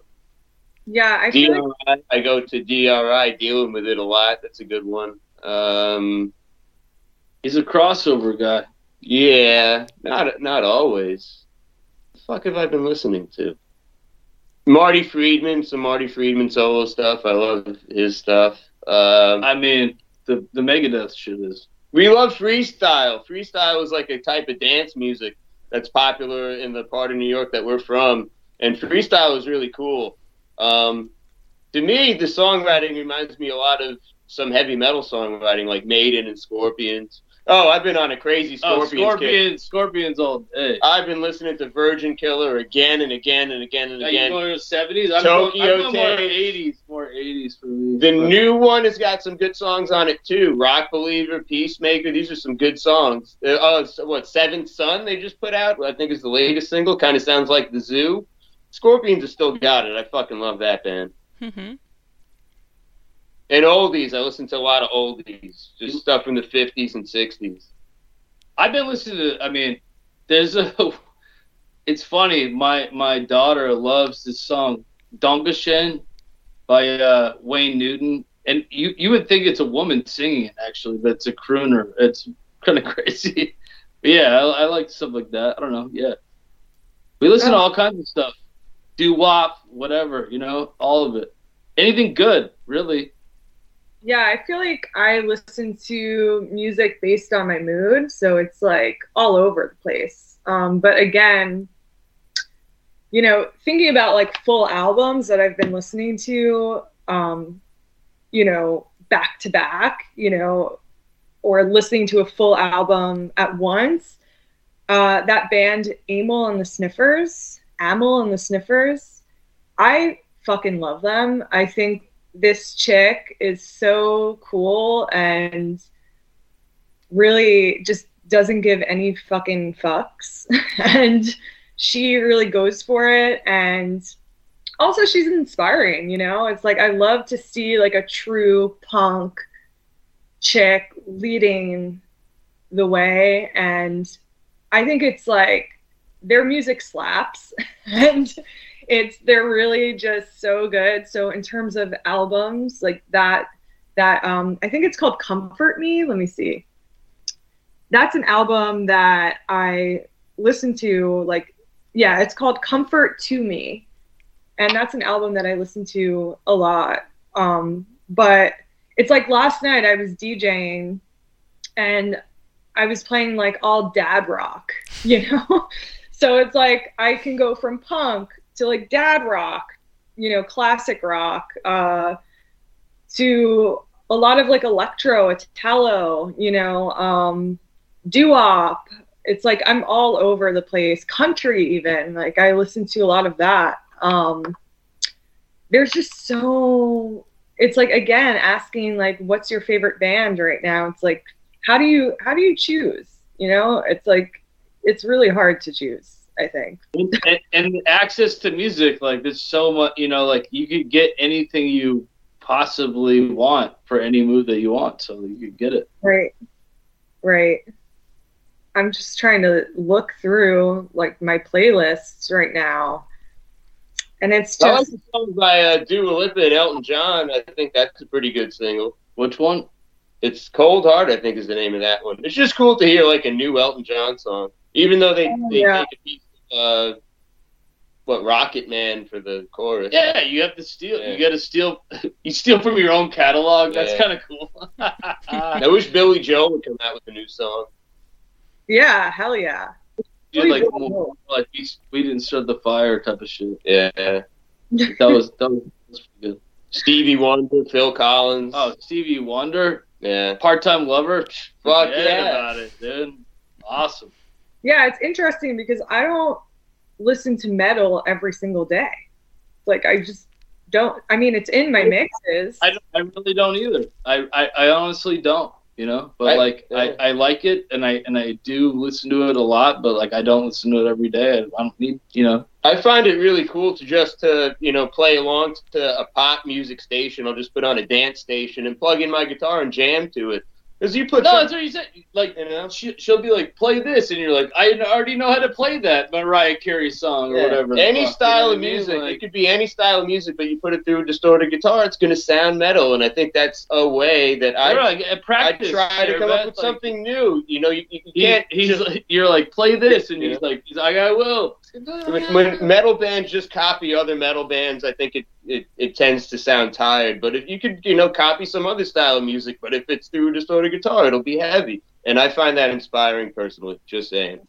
Yeah, I feel like I go to DRI, dealing with it a lot. That's a good one. Um, He's a crossover guy. yeah, not not always. The fuck have I been listening to? Marty Friedman, some Marty Friedman solo stuff. I love his stuff. Um, I mean, the the Megadeth shit is. We love freestyle. Freestyle is like a type of dance music that's popular in the part of New York that we're from, and freestyle is really cool. Um, to me, the songwriting reminds me a lot of some heavy metal songwriting, like Maiden and Scorpions. Oh, I've been on a crazy Oh, Scorpions kick. Scorpions, Scorpions all day. I've been listening to Virgin Killer again and again and again and Are you again. going to the seventies? I'm Tokyo going, I'm going more eighties, more eighties for me. The new one has got some good songs on it too. Rock Believer, Peacemaker. These are some good songs. Uh, oh, so what Seventh Sun they just put out? I think is the latest single. Kind of sounds like the Zoo. Scorpions have still got it. I fucking love that band. hmm And oldies, I listen to a lot of oldies, just stuff from the fifties and sixties. I've been listening to. I mean, there's a. It's funny. My my daughter loves this song "Danke Schoen" by uh, Wayne Newton, and you you would think it's a woman singing it actually, but it's a crooner. It's kind of crazy. But yeah, I, I like stuff like that. I don't know. Yeah, we listen to all kinds of stuff. Do wop, whatever you know, all of it. Anything good, really. Yeah, I feel like I listen to music based on my mood, so it's like all over the place. Um, but again, you know, thinking about like full albums that I've been listening to, um, you know, back to back, you know, or listening to a full album at once. Uh, that band Amyl and the Sniffers, Amyl and the Sniffers, I fucking love them. I think this chick is so cool and really just doesn't give any fucking fucks. and she really goes for it. And also, she's inspiring, you know? It's like I love to see like a true punk chick leading the way. And I think it's like their music slaps. and it's they're really just so good. So in terms of albums, like that that um I think it's called Comfort Me. Let me see. That's an album that I listen to like yeah, it's called Comfort to Me. And that's an album that I listen to a lot. Um but it's like last night I was DJing and I was playing like all dad rock, you know? so it's like I can go from punk to like dad rock, you know, classic rock, uh, to a lot of like electro, Italo, you know, um, doo-wop. It's like I'm all over the place. Country even. Like I listen to a lot of that. Um, there's just so it's like again asking like what's your favorite band right now? It's like how do you how do you choose? You know, it's like it's really hard to choose. I think. and, and access to music like there's so much you know like you could get anything you possibly want for any mood that you want so you could get it Right. Right. I'm just trying to look through like my playlists right now. And it's I like just the song by uh, Dua Lipa and Elton John. I think that's a pretty good single. which one It's Cold Heart, I think, is the name of that one. It's just cool to hear like a new Elton John song, even though they, they yeah. take a piece uh, what Rocket Man for the chorus. Yeah, you have to steal. Yeah. You got to steal. You steal from your own catalog. That's Yeah. kind of cool. I wish Billy Joel would come out with a new song. Yeah, hell yeah. Dude, like, more, like we, we didn't start the fire type of shit. Yeah, That was that was, that was pretty good. Stevie Wonder, Phil Collins. Oh, Stevie Wonder, yeah. part-time lover. Fuck forget yeah. about it, dude. Awesome. Yeah, it's interesting because I don't listen to metal every single day. Like I just don't. I mean, it's in my mixes. I, I really don't either. I, I, I honestly don't. You know, but I- like yeah. I, I like it and I and I do listen to it a lot, but like I don't listen to it every day. I, I don't need you know. I find it really cool to just to you know play along to a pop music station. I'll just put on a dance station and plug in my guitar and jam to it. Because you put No, some- that's what you said. Like you know. she, she'll be like, play this, and you're like, I already know how to play that Mariah Carey song or Yeah. whatever. Any fuck, style you know of what I mean? music, it could be any style of music, but you put it through a distorted guitar, it's going to sound metal, and I think that's a way that I you're like, at I practice, try to come up with like, something new. You know, you, you He, can't. he's just- like, you're like, play this, and Yeah. he's like, he's like, I will. when, when metal bands just copy other metal bands, I think it, it, it tends to sound tired. But if you could, you know, copy some other style of music, but if it's through a distorted guitar, it'll be heavy. And I find that inspiring personally. Just saying.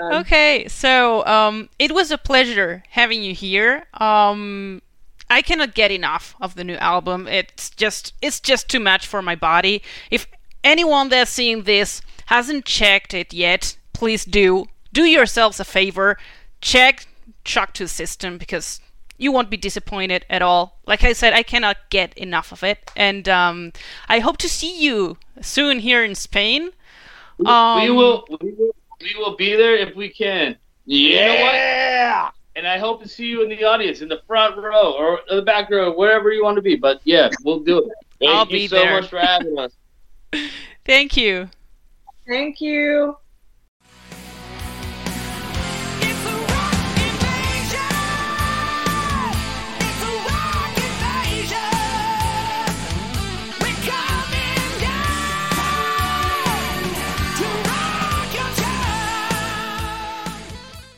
Um, Okay, so um, it was a pleasure having you here. Um, I cannot get enough of the new album. It's just it's just too much for my body. If anyone that's seeing this hasn't checked it yet, please do. Do yourselves a favor. Check Shock to the System because you won't be disappointed at all. Like I said, I cannot get enough of it, and um, I hope to see you soon here in Spain. Um, we will, we will, we will be there if we can. You know what? Yeah. And I hope to see you in the audience, in the front row or the back row, wherever you want to be. But yeah, we'll do it. Thank I'll you be so there. much for having us. Thank you. Thank you.